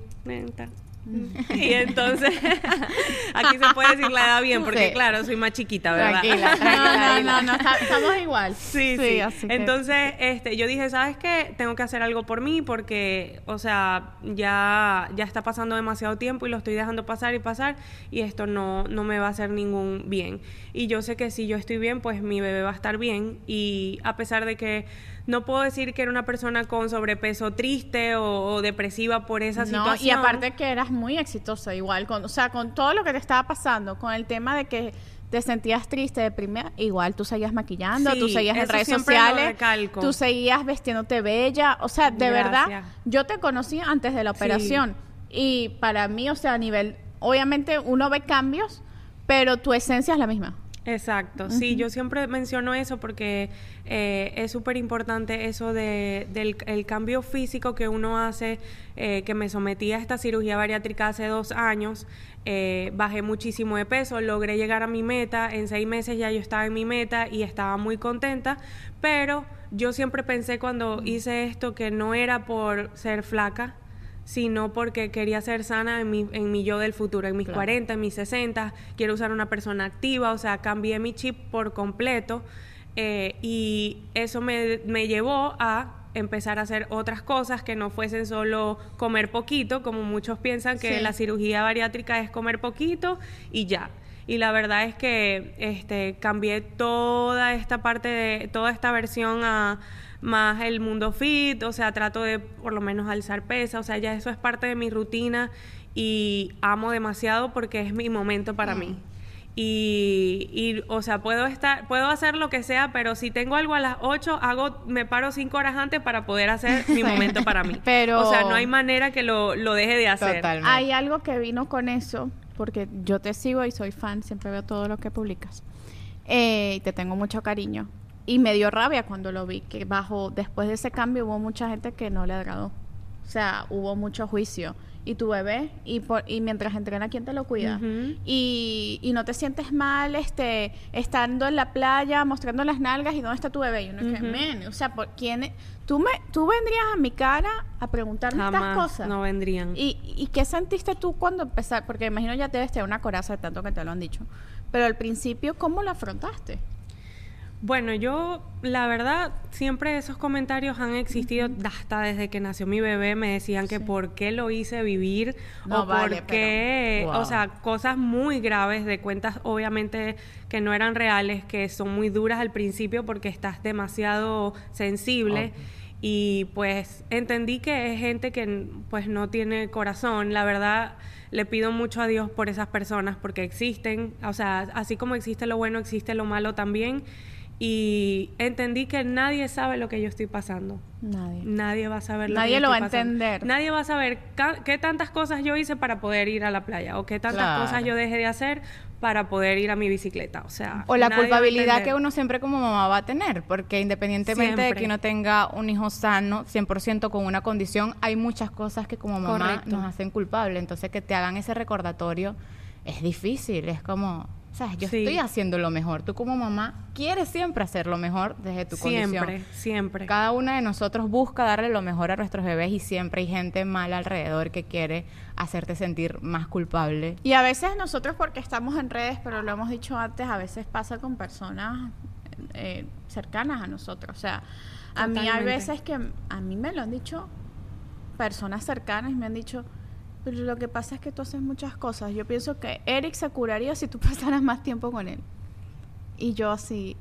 <laughs> y entonces, <laughs> aquí se puede decir la edad bien, porque claro, soy más chiquita, ¿verdad? Tranquila, <laughs> tranquila. No, no, no, estamos igual. Sí, sí. entonces, este, yo dije, ¿sabes qué? Tengo que hacer algo por mí porque, o sea, ya, ya está pasando demasiado tiempo y lo estoy dejando pasar y pasar y esto no, no me va a hacer ningún bien. Y yo sé que si yo estoy bien, pues mi bebé va a estar bien y a pesar de que no puedo decir que era una persona con sobrepeso triste o, depresiva por esa situación. Y aparte que eras muy exitosa igual, con, o sea, con todo lo que te estaba pasando, con el tema de que te sentías triste, deprimida, igual tú seguías maquillando, tú seguías en redes sociales, tú seguías vestiéndote bella, o sea, de verdad, yo te conocí antes de la operación y para mí, o sea, a nivel, obviamente uno ve cambios, pero tu esencia es la misma. Exacto, sí, yo siempre menciono eso porque eh, es súper importante eso de, del el cambio físico que uno hace, eh, que me sometí a esta cirugía bariátrica hace dos años, eh, bajé muchísimo de peso, logré llegar a mi meta, en seis meses ya yo estaba en mi meta y estaba muy contenta, pero yo siempre pensé cuando hice esto que no era por ser flaca, sino porque quería ser sana en mi, en mi yo del futuro, en mis 40, en mis 60, quiero usar una persona activa, o sea, cambié mi chip por completo eh, y eso me, me llevó a empezar a hacer otras cosas que no fuesen solo comer poquito, como muchos piensan que la cirugía bariátrica es comer poquito y ya. Y la verdad es que este, cambié toda esta parte de, toda esta versión a más el mundo fit, o sea, trato de por lo menos alzar pesa, o sea, ya eso es parte de mi rutina y amo demasiado porque es mi momento para mí. Y, y, o sea, puedo estar, puedo hacer lo que sea, pero si tengo algo a las 8, hago, me paro 5 horas antes para poder hacer mi <laughs> momento para mí. Pero- O sea, no hay manera que lo, lo deje de hacer. Totalmente. Hay algo que vino con eso, porque yo te sigo y soy fan, siempre veo todo lo que publicas. Eh, y te tengo mucho cariño. Y me dio rabia cuando lo vi, que bajo, después de ese cambio hubo mucha gente que no le agradó. O sea, hubo mucho juicio. Y tu bebé, y, por, y mientras entrena, ¿quién te lo cuida? Y, y no te sientes mal este estando en la playa, mostrando las nalgas, ¿y dónde está tu bebé? Y uno que, Ujú. "Men, o sea, ¿por quién? ¿Tú, me, tú vendrías a mi cara a preguntarme estas cosas. no vendrían. ¿Y, ¿Y qué sentiste tú cuando empezaste? Porque imagino ya te debes tener una coraza de tanto que te lo han dicho. Pero al principio, ¿cómo lo afrontaste? Bueno, yo, la verdad, siempre esos comentarios han existido hasta desde que nació mi bebé. Me decían que Sí. por qué lo hice vivir No, o vale, por qué, pero- wow. o sea, cosas muy graves de cuentas, obviamente, que no eran reales, que son muy duras al principio porque estás demasiado sensible. Y pues entendí que es gente que pues no tiene corazón. La verdad, le pido mucho a Dios por esas personas porque existen. O sea, así como existe lo bueno, existe lo malo también. Y entendí que nadie sabe lo que yo estoy pasando. Nadie. Nadie va a saber lo que Nadie yo lo estoy va a entender. Nadie va a saber qué tantas cosas yo hice para poder ir a la playa o qué tantas Claro. cosas yo dejé de hacer para poder ir a mi bicicleta. O sea, O la culpabilidad que uno siempre como mamá va a tener, porque independientemente de que uno tenga un hijo sano, 100% con una condición, hay muchas cosas que como mamá Correcto. nos hacen culpable. Entonces que te hagan ese recordatorio es difícil, es como, sabes, yo Sí. estoy haciendo lo mejor. Tú como mamá quieres siempre hacer lo mejor desde tu Siempre, condición. siempre. Cada una de nosotros busca darle lo mejor a nuestros bebés y siempre hay gente mala alrededor que quiere hacerte sentir más culpable. Y a veces nosotros, porque estamos en redes, pero lo hemos dicho antes, a veces pasa con personas eh, cercanas a nosotros. O sea, a mí hay veces que a mí me lo han dicho personas cercanas y me han dicho, pero lo que pasa es que tú haces muchas cosas. Yo pienso que Eric se curaría si tú <laughs> pasaras más tiempo con él. Y yo así,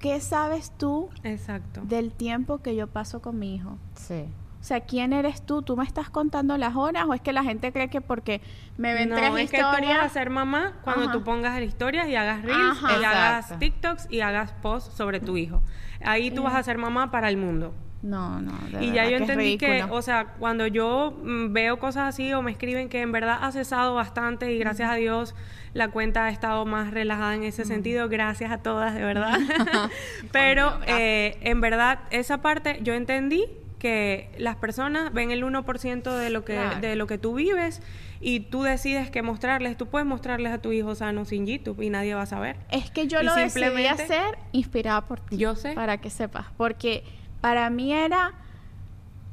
¿qué sabes tú Exacto. del tiempo que yo paso con mi hijo? Sí. O sea, ¿quién eres tú? ¿Tú me estás contando las horas o es que la gente cree que porque me ven no, tres es que tú vas a ser mamá cuando Ajá. tú pongas historias y hagas reels Ajá. y hagas. TikToks y hagas posts sobre tu hijo. Ahí tú vas a ser mamá para el mundo. No, no, de Y ya yo entendí que, o sea, cuando yo mm, veo cosas así o me escriben que en verdad ha cesado bastante y gracias a Dios la cuenta ha estado más relajada en ese sentido, gracias a todas, de verdad. <laughs> <laughs> Pero eh, en verdad esa parte yo entendí que las personas ven el 1% de lo que Claro. de lo que tú vives y tú decides que mostrarles, tú puedes mostrarles a tu hijo sano sin YouTube y nadie va a saber. Es que yo y lo decidí simplemente- hacer inspirada por ti. Yo sé. Para que sepas. Porque para mí era,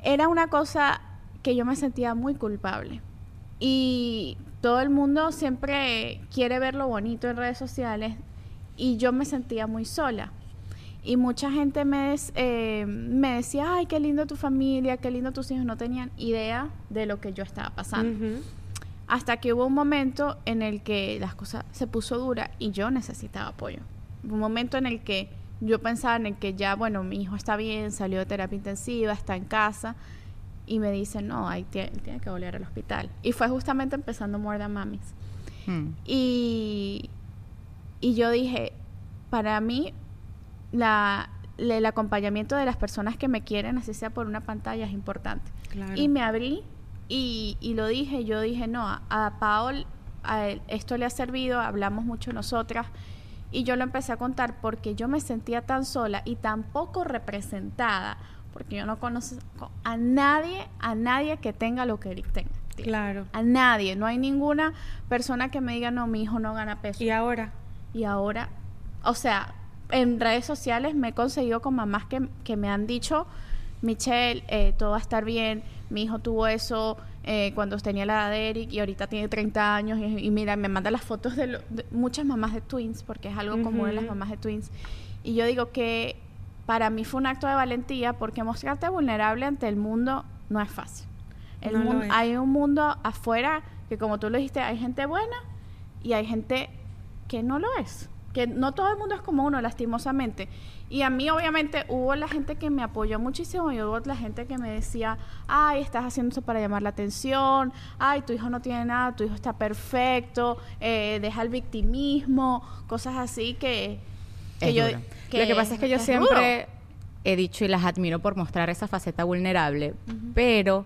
era una cosa que yo me sentía muy culpable. Y todo el mundo siempre quiere ver lo bonito en redes sociales. Y yo me sentía muy sola. Y mucha gente me, des- eh, me decía, ay, qué lindo tu familia, qué lindo tus hijos. No tenían idea de lo que yo estaba pasando. Hasta que hubo un momento en el que las cosas se puso dura y yo necesitaba apoyo. Un momento en el que yo pensaba en el que ya, bueno, mi hijo está bien, salió de terapia intensiva, está en casa y me dicen, no, ahí tiene que volver al hospital. Y fue justamente empezando More Than Mamis. Hmm. Y, y yo dije, para mí, la, el acompañamiento de las personas que me quieren, así sea por una pantalla, es importante. Claro. Y me abrí y, y lo dije, yo dije, no, a, a Paol a él esto le ha servido, hablamos mucho nosotras. Y yo lo empecé a contar porque yo me sentía tan sola y tan poco representada, porque yo no conozco a nadie, a nadie que tenga lo que Eric tenga. Claro. A nadie, no hay ninguna persona que me diga, no, mi hijo no gana peso. Y ahora Y ahora, o sea, en redes sociales me he conseguido con mamás que, que me han dicho, Michelle, eh, todo va a estar bien, mi hijo tuvo eso eh, cuando tenía la edad de Eric y ahorita tiene 30 años y, y mira, me manda las fotos de, lo- de muchas mamás de twins, porque es algo común en las mamás de twins. Y yo digo que para mí fue un acto de valentía porque mostrarte vulnerable ante el mundo no es fácil. El No mundo- hay un mundo afuera que como tú lo dijiste, hay gente buena y hay gente que no lo es. que no todo el mundo es como uno, lastimosamente. Y a mí, obviamente, hubo la gente que me apoyó muchísimo y hubo la gente que me decía, ay, estás haciendo eso para llamar la atención, ay, tu hijo no tiene nada, tu hijo está perfecto, eh, deja el victimismo, cosas así que, que Es yo... Lo que pasa es que yo es siempre he dicho y las admiro por mostrar esa faceta vulnerable, pero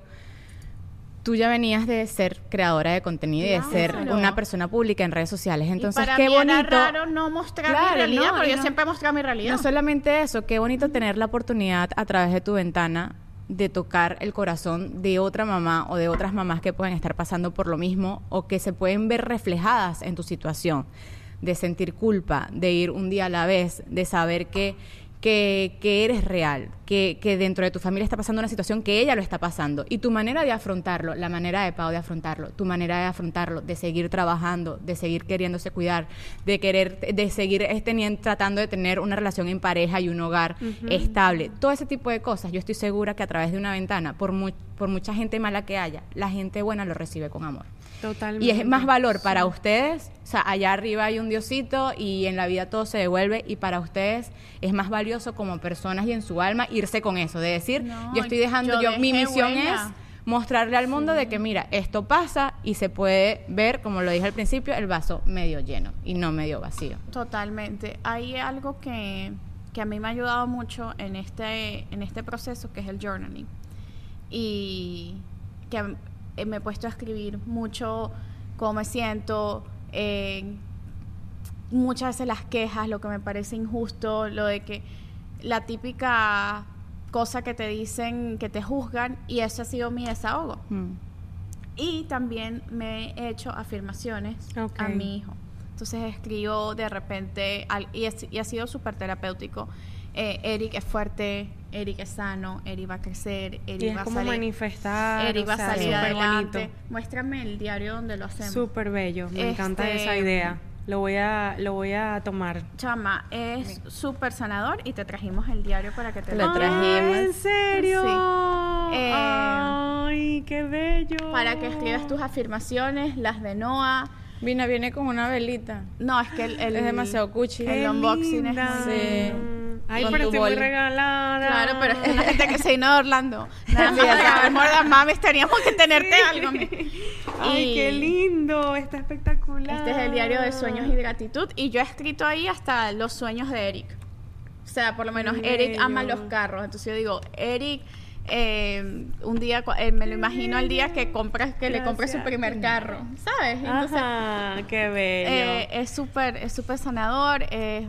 tú ya venías de ser creadora de contenido y de ser una persona pública en redes sociales. Entonces, y para qué mí bonito. era raro no mostrar Claro, mi realidad, no, porque yo siempre he mostrado mi realidad. No solamente eso, qué bonito tener la oportunidad a través de tu ventana de tocar el corazón de otra mamá o de otras mamás que pueden estar pasando por lo mismo o que se pueden ver reflejadas en tu situación, de sentir culpa, de ir un día a la vez, de saber que, que, que eres real, que, que dentro de tu familia está pasando una situación que ella lo está pasando. Y tu manera de afrontarlo, la manera de Pau de afrontarlo, tu manera de afrontarlo, de seguir trabajando, de seguir queriéndose cuidar, de querer, de seguir teniendo, tratando de tener una relación en pareja y un hogar estable, todo ese tipo de cosas, yo estoy segura que a través de una ventana, por, mu- por mucha gente mala que haya, la gente buena lo recibe con amor. Totalmente. Y es más valor para ustedes, o sea, allá arriba hay un diosito y en la vida todo se devuelve y para ustedes es más valioso como personas y en su alma irse con eso, de decir, No, yo estoy dejando, yo yo, mi misión es mostrarle al mundo de que mira, esto pasa y se puede ver, como lo dije al principio, el vaso medio lleno y no medio vacío. Totalmente. Hay algo que, que a mí me ha ayudado mucho en este, en este proceso, que es el journaling. Y que eh, me he puesto a escribir mucho cómo me siento, eh, muchas veces las quejas, lo que me parece injusto, lo de que la típica cosa que te dicen, que te juzgan, y eso ha sido mi desahogo. Mm. Y también me he hecho afirmaciones a mi hijo. Entonces escribo de repente, al- y, es- y ha sido súper terapéutico. eh, Eric es fuerte, Eric es sano, Eric va a crecer, Eric Y es va a salir. manifestar. Eric va a salir adelante. bonito. Muéstrame el diario donde lo hacemos. Súper bello. Me encanta Este- esa idea. Lo voy a, lo voy a tomar. Chama, es súper sanador y te trajimos el diario para que te lo trajimos. ¿En serio? Sí. Eh, Ay, qué bello. Para que escribas tus afirmaciones, las de Noah. Vina viene con una velita. No, es que el, el- Es demasiado cuchi. El unboxing linda. es muy Sí. Ay, pero estoy muy bol. regalada. Claro, pero es la gente que se vino de Orlando. Nada grabar More Than Mamis teníamos que tenerte algo. Ay, Y qué lindo. Está espectacular. Este es el diario de sueños y de gratitud. Y yo he escrito ahí hasta los sueños de Eric. O sea, por lo menos Eric ama los carros. Entonces yo digo, Eric, eh, un día, eh, me lo imagino el día que compras, que le compre su primer carro. ¿Sabes? Entonces, Ajá, qué bello. eh, es súper es súper sanador. eh,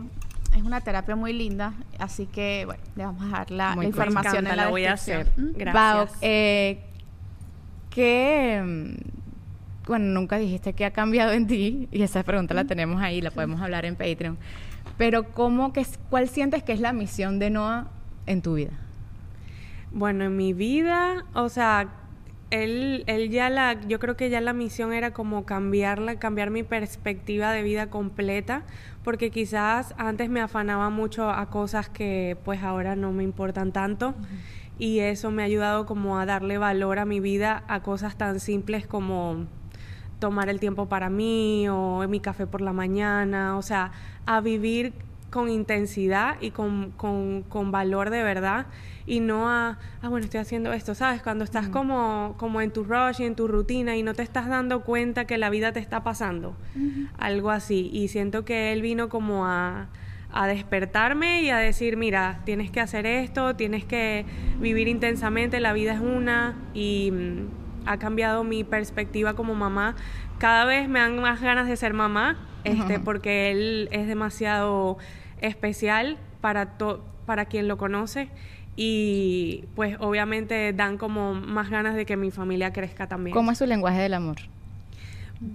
es una terapia muy linda. Así que, bueno, le vamos a dar la, Muy información encanta, en la la voy a hacer. Gracias. Eh, ¿qué, mm, bueno, nunca dijiste qué ha cambiado en ti, y esa pregunta la tenemos ahí, la podemos hablar en Patreon, pero ¿cómo, que, ¿cuál sientes que es la misión de Noah en tu vida? Bueno, en mi vida, o sea, él, él ya la, yo creo que ya la misión era como cambiarla, cambiar mi perspectiva de vida completa, porque quizás antes me afanaba mucho a cosas que pues ahora no me importan tanto. Y eso me ha ayudado como a darle valor a mi vida a cosas tan simples como tomar el tiempo para mí o mi café por la mañana, o sea, a vivir con intensidad y con, con, con valor de verdad y no a, ah, bueno, estoy haciendo esto, ¿sabes? Cuando estás como, como en tu rush y en tu rutina y no te estás dando cuenta que la vida te está pasando, algo así. Y siento que él vino como a, a despertarme y a decir, mira, tienes que hacer esto, tienes que vivir intensamente, la vida es una y mm, ha cambiado mi perspectiva como mamá. Cada vez me dan más ganas de ser mamá, este, Ujú. porque él es demasiado especial para, to- para quien lo conoce y pues obviamente dan como más ganas de que mi familia crezca también. ¿Cómo es su lenguaje del amor?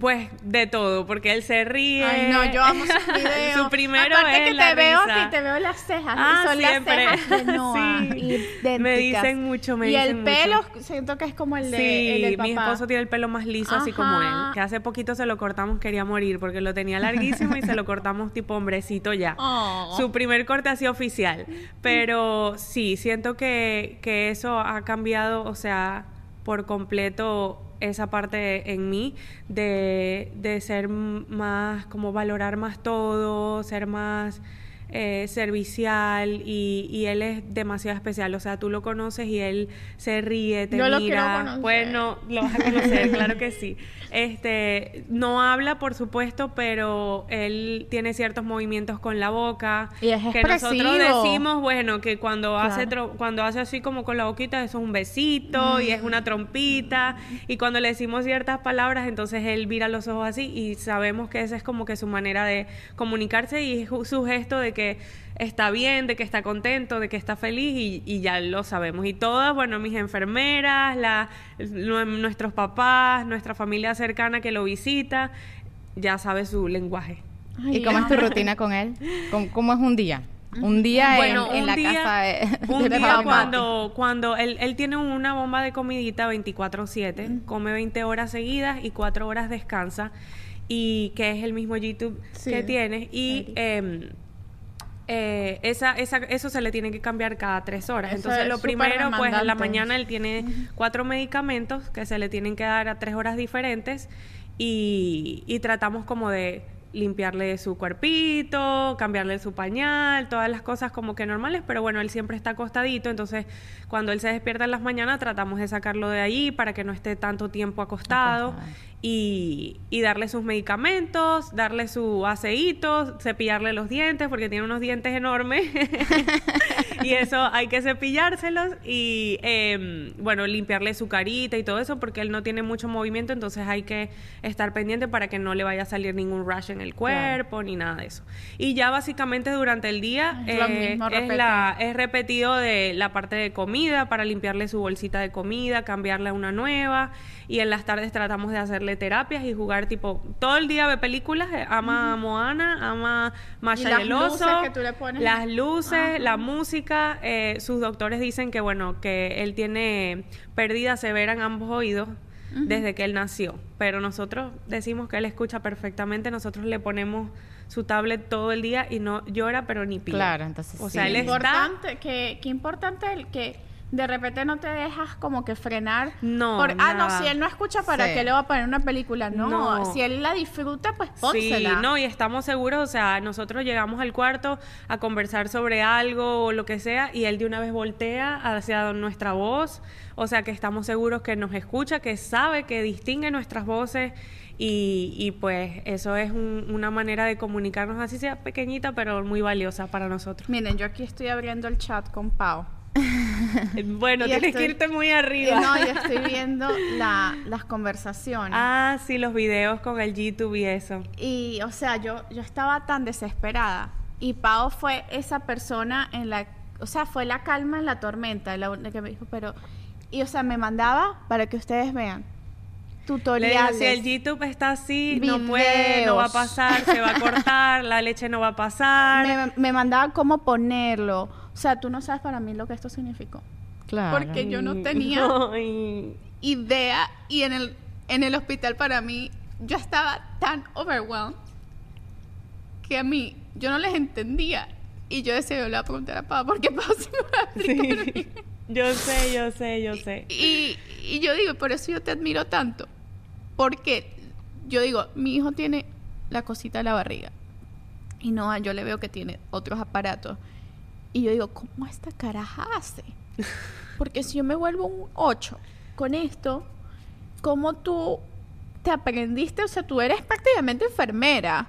Pues de todo, porque él se ríe. Ay, no, yo amo sus <laughs> videos. Su primero Aparte es que la te veo risa. a ti, te veo las cejas. Ah, y son siempre. las cejas de <laughs> Noah. Sí. idénticas. Me dicen mucho, me y dicen el mucho. pelo, siento que es como el de Sí, el del mi papá. esposo tiene el pelo más liso, así como él. Que hace poquito se lo cortamos, quería morir, porque lo tenía larguísimo y se lo cortamos tipo hombrecito ya. <laughs> Oh. Su primer corte así oficial. Pero sí, siento que, que eso ha cambiado, o sea, por completo esa parte en mí de, de ser más, como valorar más todo, ser más eh, servicial y, y, él es demasiado especial. O sea, tú lo conoces y él se ríe, te Yo mira. Lo bueno, lo vas a conocer, claro que sí. Este, no habla, por supuesto, pero él tiene ciertos movimientos con la boca y es que nosotros decimos, bueno, que cuando claro. hace cuando hace así como con la boquita eso es un besito mm. y es una trompita y cuando le decimos ciertas palabras, entonces él vira los ojos así y sabemos que esa es como que su manera de comunicarse y su gesto de que está bien, de que está contento, de que está feliz y, y ya lo sabemos. Y todas, bueno, mis enfermeras, la, nuestros papás, nuestra familia cercana que lo visita, ya sabe su lenguaje. Ay, ¿Y cómo es tu rutina con él? ¿Cómo, cómo es un día? Un día bueno, en, en la día, casa de, Un de día cuando, cuando él, él tiene una bomba de comidita 24-7, come 20 horas seguidas y 4 horas descansa, y que es el mismo YouTube Sí. que tienes. Y eh, eh, esa, esa, eso se le tiene que cambiar cada tres horas. Eso Entonces, es lo primero, pues en la mañana él tiene cuatro medicamentos que se le tienen que dar a tres horas diferentes y, y tratamos como de limpiarle su cuerpito, cambiarle su pañal, todas las cosas como que normales, pero bueno, él siempre está acostadito, entonces cuando él se despierta en las mañanas tratamos de sacarlo de allí para que no esté tanto tiempo acostado Acostado. Y, y darle sus medicamentos, darle su aceíto, cepillarle los dientes porque tiene unos dientes enormes. <laughs> Y eso hay que cepillárselos y eh, bueno, limpiarle su carita y todo eso porque él no tiene mucho movimiento, entonces hay que estar pendiente para que no le vaya a salir ningún rash en el cuerpo ni nada de eso. Y ya básicamente durante el día Es eh, mismo, es, la, es repetido de la parte de comida para limpiarle su bolsita de comida, cambiarle a una nueva y en las tardes tratamos de hacerle terapias y jugar tipo todo el día ve películas, eh, ama a Moana, ama Masha Y las el oso, luces que tú le pones. las luces, Ajá. la música, eh, sus doctores dicen que bueno, que él tiene pérdida severa en ambos oídos desde que él nació, pero nosotros decimos que él escucha perfectamente, nosotros le ponemos su tablet todo el día y no llora pero ni pide. Claro, entonces O sí. sea, él Qué está importante, que, qué importante el que de repente no te dejas como que frenar. No, por, ah, no, si él no escucha, ¿para Sí. qué le va a poner una película? No, No. si él la disfruta, pues Sí, pónsela. no, y estamos seguros, o sea, nosotros llegamos al cuarto a conversar sobre algo o lo que sea y él de una vez voltea hacia nuestra voz, o sea, que estamos seguros que nos escucha, que sabe, que distingue nuestras voces y, y pues eso es un- una manera de comunicarnos, así sea pequeñita, pero muy valiosa para nosotros. Miren, yo aquí estoy abriendo el chat con Pau. <laughs> Bueno, tienes estoy- que irte muy arriba. no, yo <laughs> estoy viendo la- las conversaciones. Ah, sí, los videos con el YouTube y eso. Y, o sea, yo, yo estaba tan desesperada. Y Pau fue esa persona en la... O sea, fue la calma en la tormenta. La, la que me dijo, pero... Y, o sea, me mandaba para que ustedes vean. Le digo, Tutoriales. si el YouTube está así, no puede, no va a pasar, se va a cortar, la leche no va a pasar. <laughs> me, me mandaba cómo ponerlo. O sea, tú no sabes para mí lo que esto significó. Claro. Porque yo no <laughs> tenía Ay, idea y en el, en el hospital para mí yo estaba tan overwhelmed que a mí yo no les entendía y yo decía, yo le voy a preguntar a Pau porque me va a explicar <laughs> sí. Yo sé, yo sé, yo sé. Y, y yo digo, por eso yo te admiro tanto. Porque yo digo, mi hijo tiene la cosita de la barriga. Y no, yo le veo que tiene otros aparatos. Y yo digo, ¿cómo esta caraja hace? <laughs> Porque si yo me vuelvo un 8 con esto, ¿cómo tú te aprendiste? O sea, tú eres prácticamente enfermera.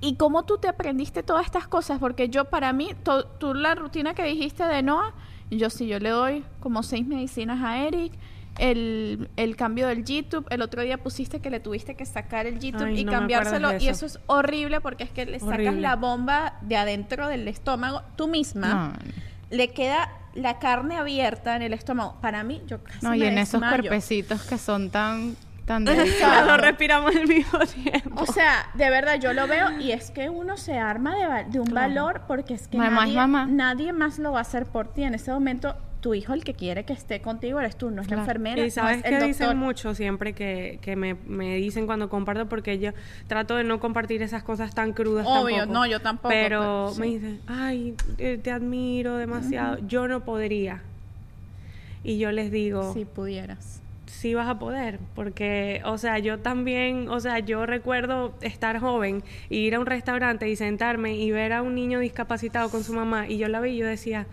¿Y cómo tú te aprendiste todas estas cosas? Porque yo, para mí, tú la rutina que dijiste de Noah, yo sí, yo le doy como seis medicinas a Eric. El, el cambio del YouTube, el otro día pusiste que le tuviste que sacar el YouTube Ay, y no cambiárselo. Y eso. es horrible porque es que le sacas la bomba de adentro del estómago tú misma. No, Le queda la carne abierta en el estómago. Para mí, yo casi no, y me en esos cuerpecitos que son tan, tan <laughs> delicados. <laughs> respiramos al mismo tiempo. O sea, de verdad, yo lo veo y es que uno se arma de, un Claro. valor porque es que nadie, nadie más lo va a hacer por ti. En ese momento, tu hijo, el que quiere que esté contigo, eres tú, no es la enfermera, Y no sabes es que el doctor. dicen mucho siempre que, que me, me dicen cuando comparto, porque yo trato de no compartir esas cosas tan crudas Obvio, tampoco. no, yo tampoco, Pero, pero sí. me dicen, ay, eh, te admiro demasiado. Yo no podría. Y yo les digo, Si pudieras. sí vas a poder, porque, o sea, yo también, o sea, yo recuerdo estar joven y ir a un restaurante y sentarme y ver a un niño discapacitado con su mamá y yo la vi y yo decía,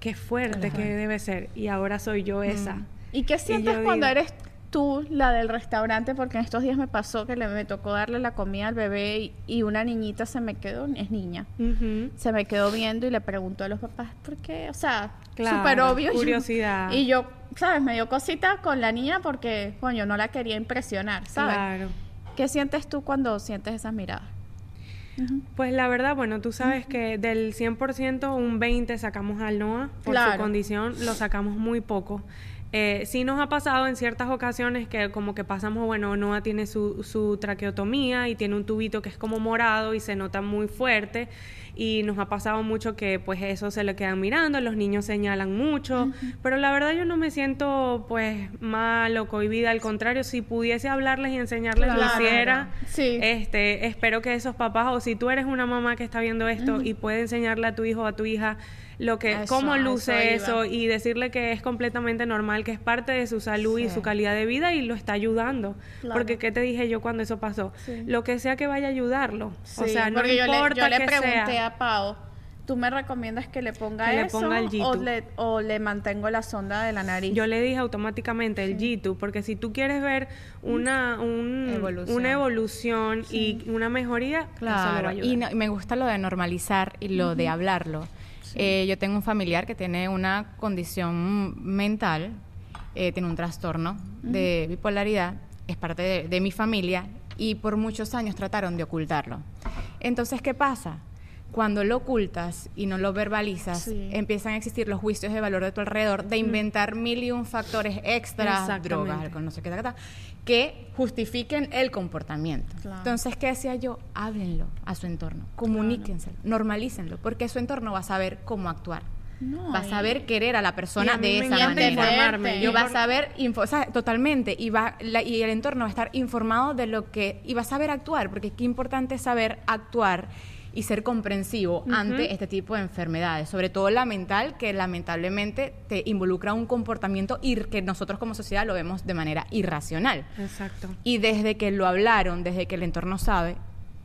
qué fuerte que debe ser y ahora soy yo esa. Mm. ¿Y qué sientes cuando digo- eres tú la del restaurante? Porque en estos días me pasó que le, me tocó darle la comida al bebé y, y una niñita se me quedó, es niña, se me quedó viendo y le preguntó a los papás, ¿por qué? O sea, Claro, súper obvio. yo- curiosidad. Y yo, ¿sabes? Me dio cosita con la niña porque, coño, no la quería impresionar, ¿sabes? Claro. ¿Qué sientes tú cuando sientes esas miradas? Pues la verdad, bueno, tú sabes que del 100% un 20 sacamos al NOA por su condición, lo sacamos muy poco. Eh, sí nos ha pasado en ciertas ocasiones que como que pasamos, bueno, Noah tiene su, su traqueotomía y tiene un tubito que es como morado y se nota muy fuerte y nos ha pasado mucho que pues eso se le quedan mirando, los niños señalan mucho, pero la verdad yo no me siento pues mal o cohibida, al contrario, si pudiese hablarles y enseñarles lo Claro. hiciera. Sí. Este, espero que esos papás, o si tú eres una mamá que está viendo esto y puede enseñarle a tu hijo o a tu hija lo que, Eso, cómo luce eso y decirle que es completamente normal, que es parte de su salud y Sí. su calidad de vida y lo está ayudando. Claro. Porque, ¿qué te dije yo cuando eso pasó? Sí. Lo que sea que vaya a ayudarlo. o Sí, sea, no porque yo le, importa yo le que pregunté sea. a Pau, ¿tú me recomiendas que le ponga Que le eso ponga el o, le, o le mantengo la sonda de la nariz? Yo le dije automáticamente el G2, porque si tú quieres ver una, un- Evolución. una evolución y una mejoría, eso le va a Claro, ayudar. y no- me gusta lo de normalizar y lo de hablarlo. Eh, yo tengo un familiar que tiene una condición mental, eh, tiene un trastorno de bipolaridad, es parte de, de mi familia y por muchos años trataron de ocultarlo. Entonces, ¿qué pasa? Cuando lo ocultas y no lo verbalizas, Sí. empiezan a existir los juicios de valor de tu alrededor de inventar mil y un factores extras, drogas, alcohol, no sé qué, que justifiquen el comportamiento. Claro. Entonces, ¿qué decía yo? Háblenlo a su entorno, comuníquenselo, normalícenlo, porque su entorno va a saber cómo actuar. No, va a saber querer a la persona de esa manera. informarme. Y Yo va a saber, info- o sea, totalmente, y, va, la- y el entorno va a estar informado de lo que, y va a saber actuar, porque qué importante es saber actuar y ser comprensivo ante este tipo de enfermedades, sobre todo la mental, que lamentablemente te involucra un comportamiento ir, que nosotros como sociedad lo vemos de manera irracional. Exacto. Y desde que lo hablaron, desde que el entorno sabe,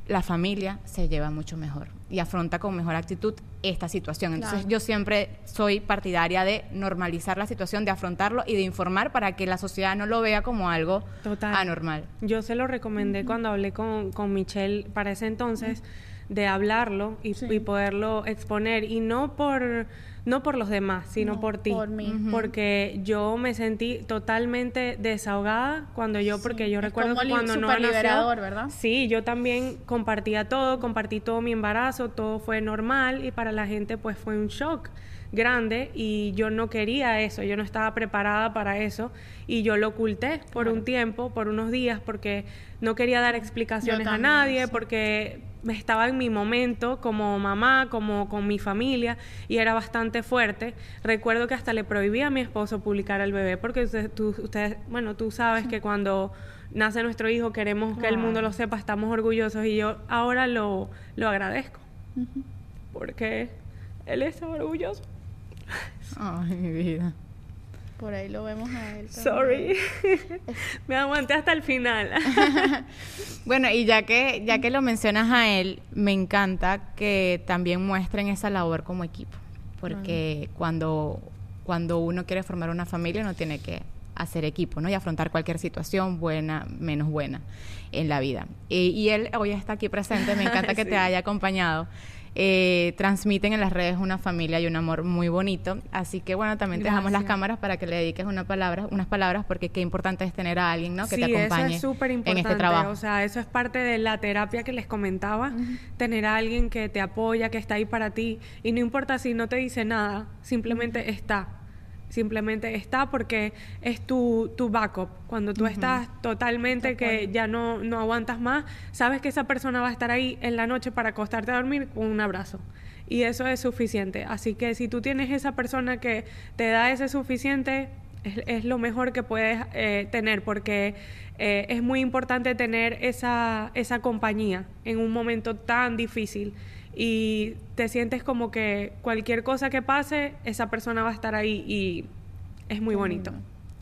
la familia se lleva mucho mejor y afronta con mejor actitud esta situación. Entonces Claro. yo siempre soy partidaria de normalizar la situación, de afrontarlo y de informar para que la sociedad no lo vea como algo Total. anormal. Yo se lo recomendé cuando hablé con, con Michelle para ese entonces de hablarlo y, Sí. y poderlo exponer y no por no por los demás, sino No, por ti. por mí. Porque yo me sentí totalmente desahogada cuando yo, porque yo es recuerdo como que cuando no liberador, ¿verdad? Sí, yo también compartía todo, compartí todo mi embarazo, todo fue normal y para la gente pues fue un shock grande y yo no quería eso, yo no estaba preparada para eso y yo lo oculté por un tiempo, por unos días, porque no quería dar explicaciones a nadie, sí. porque estaba en mi momento como mamá, como con mi familia y era bastante fuerte. Recuerdo que hasta le prohibí a mi esposo publicar al bebé porque usted- tú, ustedes, bueno, tú sabes que cuando nace nuestro hijo queremos que el mundo lo sepa, estamos orgullosos y yo ahora lo, lo agradezco porque él está orgulloso. Ay, mi vida. Por ahí lo vemos a él. también. Sorry. <laughs> me aguanté hasta el final. <laughs> Bueno, y ya que, ya que lo mencionas a él, me encanta que también muestren esa labor como equipo. Porque cuando, cuando uno quiere formar una familia, uno tiene que hacer equipo, ¿no? Y afrontar cualquier situación, buena, menos buena, en la vida. Y, y él hoy está aquí presente, me encanta <laughs> que Sí. te haya acompañado. Eh, transmiten en las redes una familia y un amor muy bonito. Así que bueno, también te dejamos las cámaras para que le dediques una palabra, unas palabras, porque qué importante es tener a alguien, ¿no? Que sí, te acompañe eso es súper en este trabajo. O sea, eso es parte de la terapia que les comentaba. Tener a alguien que te apoya, que está ahí para ti. Y no importa si no te dice nada, simplemente está. Simplemente está porque es tu, tu backup. Cuando tú estás totalmente que ya no, no aguantas más, sabes que esa persona va a estar ahí en la noche para acostarte a dormir con un abrazo. Y eso es suficiente. Así que si tú tienes esa persona que te da ese suficiente, es, es lo mejor que puedes eh, tener porque eh, es muy importante tener esa, esa compañía en un momento tan difícil y te sientes como que cualquier cosa que pase, esa persona va a estar ahí y es muy bonito.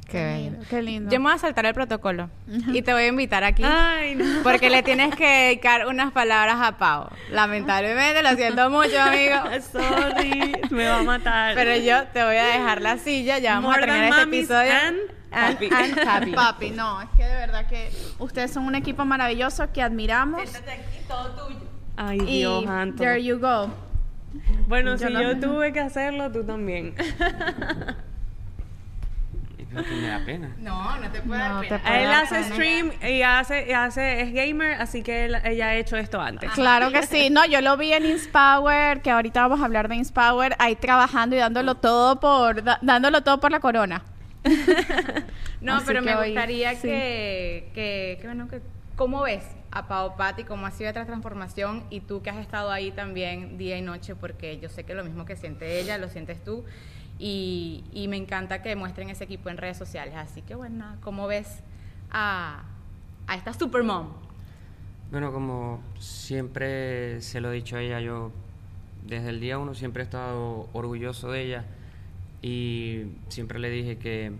Qué bello. Qué lindo. Yo me voy a saltar el protocolo y te voy a invitar aquí. Ay, no. Porque le tienes que dedicar unas palabras a Pau. Lamentablemente, lo siento mucho, amigo. <laughs> Sorry, me va a matar. Pero yo te voy a dejar la silla. Ya vamos More a terminar este episodio. and And- papi. and papi. <laughs> Papi, no, es que de verdad que ustedes son un equipo maravilloso que admiramos. Ay, Y Dios, Anto. there you go. Bueno, Yo si no- yo tuve que hacerlo, tú también. <laughs> Y que me da pena. No, no te puedo No, dar pena. Él dar hace pena. stream y hace, y hace, es gamer, así que él, ella ha hecho esto antes. Claro que sí. No, yo lo vi en Inspower, que ahorita vamos a hablar de Inspower, ahí trabajando y dándolo todo por da- dándolo todo por la corona. <laughs> No, Así pero me hoy- gustaría sí. que, que, que, bueno, que, ¿cómo ves a Pau Patti? ¿Cómo ha sido esta transformación? Y tú que has estado ahí también día y noche, porque yo sé que lo mismo que siente ella, lo sientes tú. Y, y me encanta que muestren ese equipo en redes sociales. Así que, bueno, ¿cómo ves a, a esta supermom? Bueno, como siempre se lo he dicho a ella, yo desde el día uno siempre he estado orgulloso de ella y siempre le dije que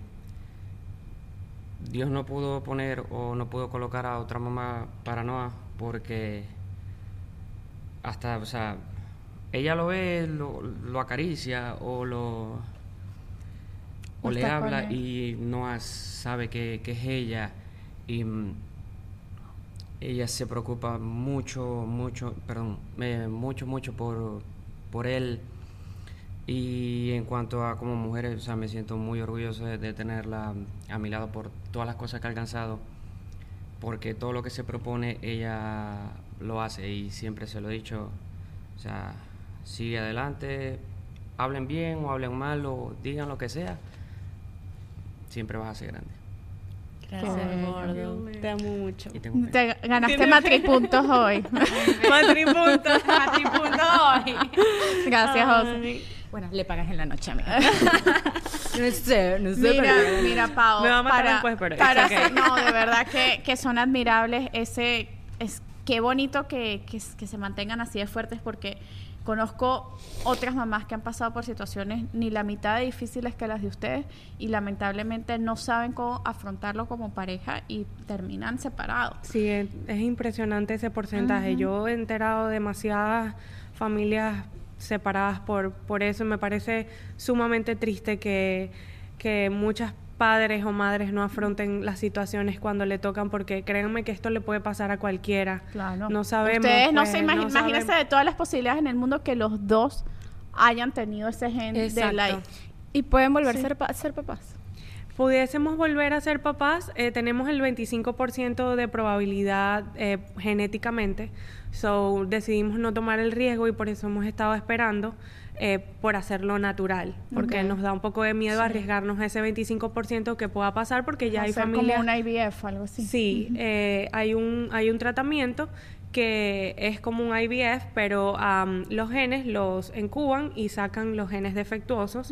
Dios no pudo poner o no pudo colocar a otra mamá para Noah porque hasta, o sea, ella lo ve, lo, lo acaricia o lo o le habla y Noah sabe que, que es ella y mm, ella se preocupa mucho, mucho, perdón, eh, mucho, mucho por, por él. Y en cuanto a como mujer, o sea, me siento muy orgulloso de, de tenerla a mi lado por todas las cosas que ha alcanzado, porque todo lo que se propone ella lo hace y siempre se lo he dicho, o sea, sigue adelante, hablen bien o hablen mal o digan lo que sea, siempre vas a ser grande. Ay, gordo, te amo mucho. Te ganaste matripuntos hoy. <laughs> Matripunto. Matripunto <laughs> hoy. Gracias, José. Bueno, le pagas en la noche, amiga. <laughs> no sé, no sé. Mira, pero- mira, Pau. Me va a matar para, después, pero para okay. No, de verdad <laughs> que, que son admirables. Ese, es, qué bonito que, que, que se mantengan así de fuertes porque conozco otras mamás que han pasado por situaciones ni la mitad de difíciles que las de ustedes y lamentablemente no saben cómo afrontarlo como pareja y terminan separados. Sí, es, es impresionante ese porcentaje. Yo he enterado demasiadas familias separadas por, por eso. Me parece sumamente triste que, que muchas padres o madres no afronten las situaciones cuando le tocan, porque créanme que esto le puede pasar a cualquiera. Claro. No sabemos. Ustedes no pues, se imaginen, no imagínense sabemos. de todas las posibilidades en el mundo que los dos hayan tenido ese gen de la Y pueden volver Sí. a ser, pa- ser papás. Pudiésemos volver a ser papás, eh, tenemos el 25% de probabilidad eh, genéticamente. So decidimos no tomar el riesgo y por eso hemos estado esperando eh, por hacerlo natural, porque Ok. nos da un poco de miedo arriesgarnos ese 25% que pueda pasar, porque ya hay familias. como un IVF, algo así. Sí, eh, hay, un, hay un tratamiento que es como un IVF, pero am, los genes los incuban y sacan los genes defectuosos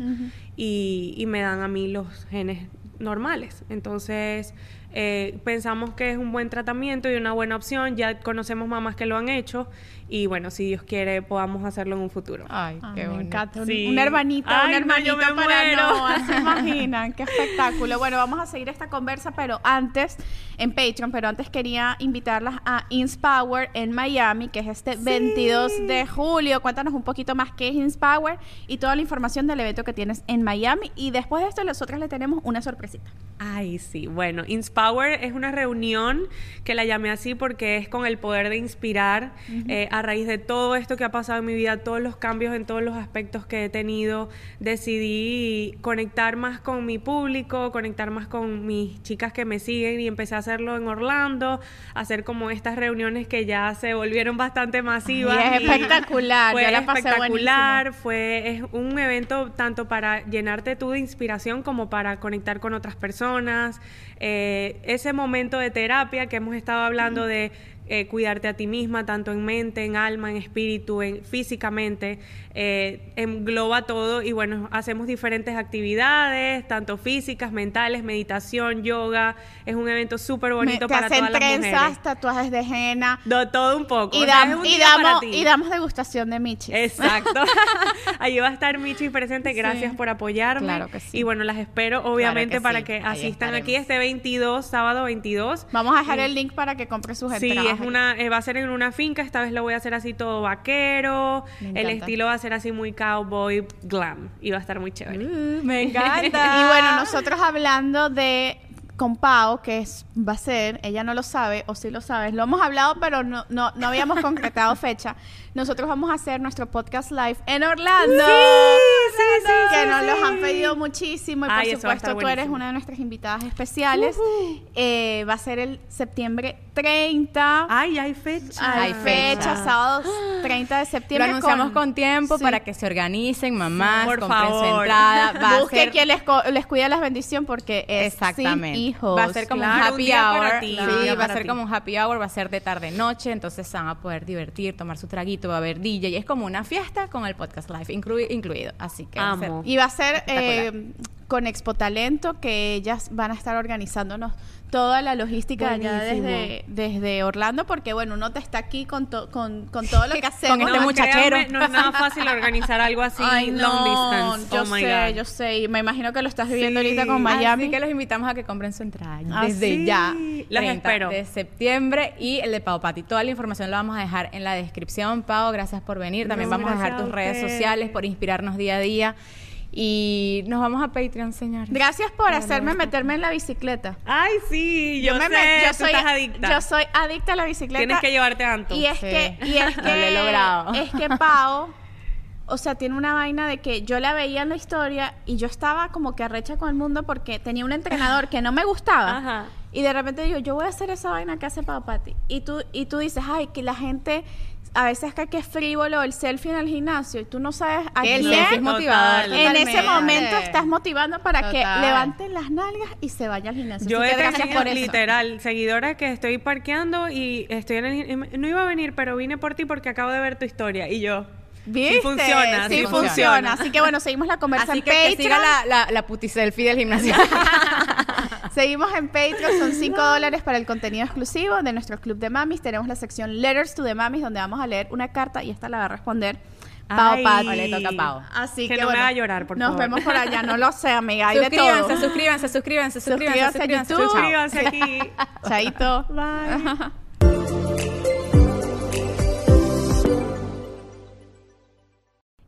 y, y me dan a mí los genes normales. Entonces, eh, pensamos que es un buen tratamiento y una buena opción. Ya conocemos mamás que lo han hecho y bueno, si Dios quiere, podamos hacerlo en un futuro. Ay, qué me bonito. encanta. Un- Sí. Una hermanita, Ay, una no, me para muero. no, ¿se imaginan? Qué espectáculo. Bueno, vamos a seguir esta conversa, pero antes, en Patreon, pero antes quería invitarlas a Inspower en Miami, que es este 22 de julio. Cuéntanos un poquito más qué es Inspower y toda la información del evento que tienes en Miami. Y después de esto, nosotras le tenemos una sorpresita. Ay, sí. Bueno, Inspower es una reunión que la llamé así porque es con el poder de inspirar eh, a raíz de todo esto que ha pasado en mi vida, todos los cambios en todos los aspectos que he tenido. Decidí conectar más con mi público, conectar más con mis chicas que me siguen y empecé a hacerlo en Orlando, hacer como estas reuniones que ya se volvieron bastante masivas. Ay, es y espectacular, Fue yo la pasé espectacular, fue es un evento tanto para llenarte tú de inspiración como para conectar con otras personas. Eh, ese momento de terapia que hemos estado hablando de eh, cuidarte a ti misma, tanto en mente, en alma, en espíritu, en físicamente, eh, engloba todo y bueno, hacemos diferentes actividades, tanto físicas, mentales, meditación, yoga, es un evento súper bonito Me- para hacen todas las trenzas, mujeres. tatuajes de henna. Do- todo un poco. Y, o sea, dam- un y para damos, y damos degustación de Michi. Exacto. <laughs> <laughs> Allí va a estar Michi presente. Gracias por apoyarme. Claro que sí. Y bueno, las espero obviamente que para sí. que Ahí asistan aquí este 22, sábado 22. Vamos a dejar el link para que compre sus Sí, entradas. es una, eh, va a ser en una finca, esta vez lo voy a hacer así todo vaquero, el estilo va a ser así muy cowboy, glam, y va a estar muy chévere. Uh, me <laughs> encanta. Y bueno, <laughs> nosotros hablando de con Pau, que es, va a ser, ella no lo sabe, o sí lo sabes, lo hemos hablado, pero no, no, no habíamos <laughs> concretado fecha. Nosotros vamos a hacer nuestro podcast live en Orlando. sí, sí, que sí, nos sí. los han pedido muchísimo y por Ay, a estar supuesto tú eres una de nuestras invitadas especiales. Eh, va a ser el septiembre 30. Ay, hay fecha. Hay fecha, sábado 30 <gasps> de Lo septiembre. anunciamos con, tiempo Sí. para que se organicen, mamás, por compren su favor. entrada. Va a Busque ser quien les, les cuida las bendiciones porque es Exactamente. sin hijos. Va a ser como Claro, un un happy hour. ti, Sí, va a ser ti. como un happy hour, va a ser de tarde noche, entonces se van a poder divertir, tomar su traguito, va a haber DJ, y es como una fiesta con el podcast live inclui- incluido. Así que va a ser- Amo. Y va a ser eh, con Expo Talento, que ellas van a estar organizándonos toda la logística allá desde, desde Orlando, porque bueno, uno te está aquí con, to- con, con todo lo que <laughs> hacemos. Con este No, muchachero. créanme, no es nada fácil organizar algo así Ay, no, long distance. yo oh sé, God. yo sé. Y me imagino que lo estás viviendo Sí. ahorita con Miami. Así que los invitamos a que compren su entrada Ah, desde sí. ya. Los 30 espero. De septiembre y el de Pau Pati. Toda la información la vamos a dejar en la descripción. Pau, gracias por venir. También No, vamos a dejar tus a redes sociales por inspirarnos día a día. Y nos vamos a Patreon, señores. Gracias por hacerme meterme en la bicicleta. Ay, sí, yo, me sé, met- yo tú soy, estás adicta. Yo soy adicta a la bicicleta. Tienes que llevarte a. Y es Sí. que, y es <laughs> Lo que, he logrado. es que Pau, o sea, tiene una vaina de que yo la veía en la historia y yo estaba como que arrecha con el mundo porque tenía un entrenador que no me gustaba. <laughs> Ajá. Y de repente digo, yo voy a hacer esa vaina que hace Pau Pati. Y tú, y tú dices, ay, que la gente a veces que es frívolo el selfie en el gimnasio y tú no sabes a el quién es motivador. Total. en ese momento estás motivando para que levanten las nalgas y se vaya al gimnasio. Yo Así he que gracias tenido por eso. literal seguidora que estoy parqueando y estoy en el, no iba a venir, pero vine por ti porque acabo de ver tu historia y yo. ¿Viste? Sí funciona, sí sí funciona. funciona. Así que bueno, seguimos la conversa Así en que, que Patreon. siga la, la, la puti selfie del gimnasio. <laughs> Seguimos en Patreon, son 5 dólares para el contenido exclusivo de nuestro club de mamis. Tenemos la sección Letters to the Mamis, donde vamos a leer una carta y esta la va a responder Pau Ay. Pati. O le toca a Pau. Así Que que, no me bueno, haga llorar, por Nos favor. vemos por allá, no lo sé, amiga, hay de suscríbanse, todo. suscríbanse, suscríbanse, suscríbanse, Suscríbanse a suscríbanse. Suscríbanse aquí. <laughs> Chaito. Bye. <laughs>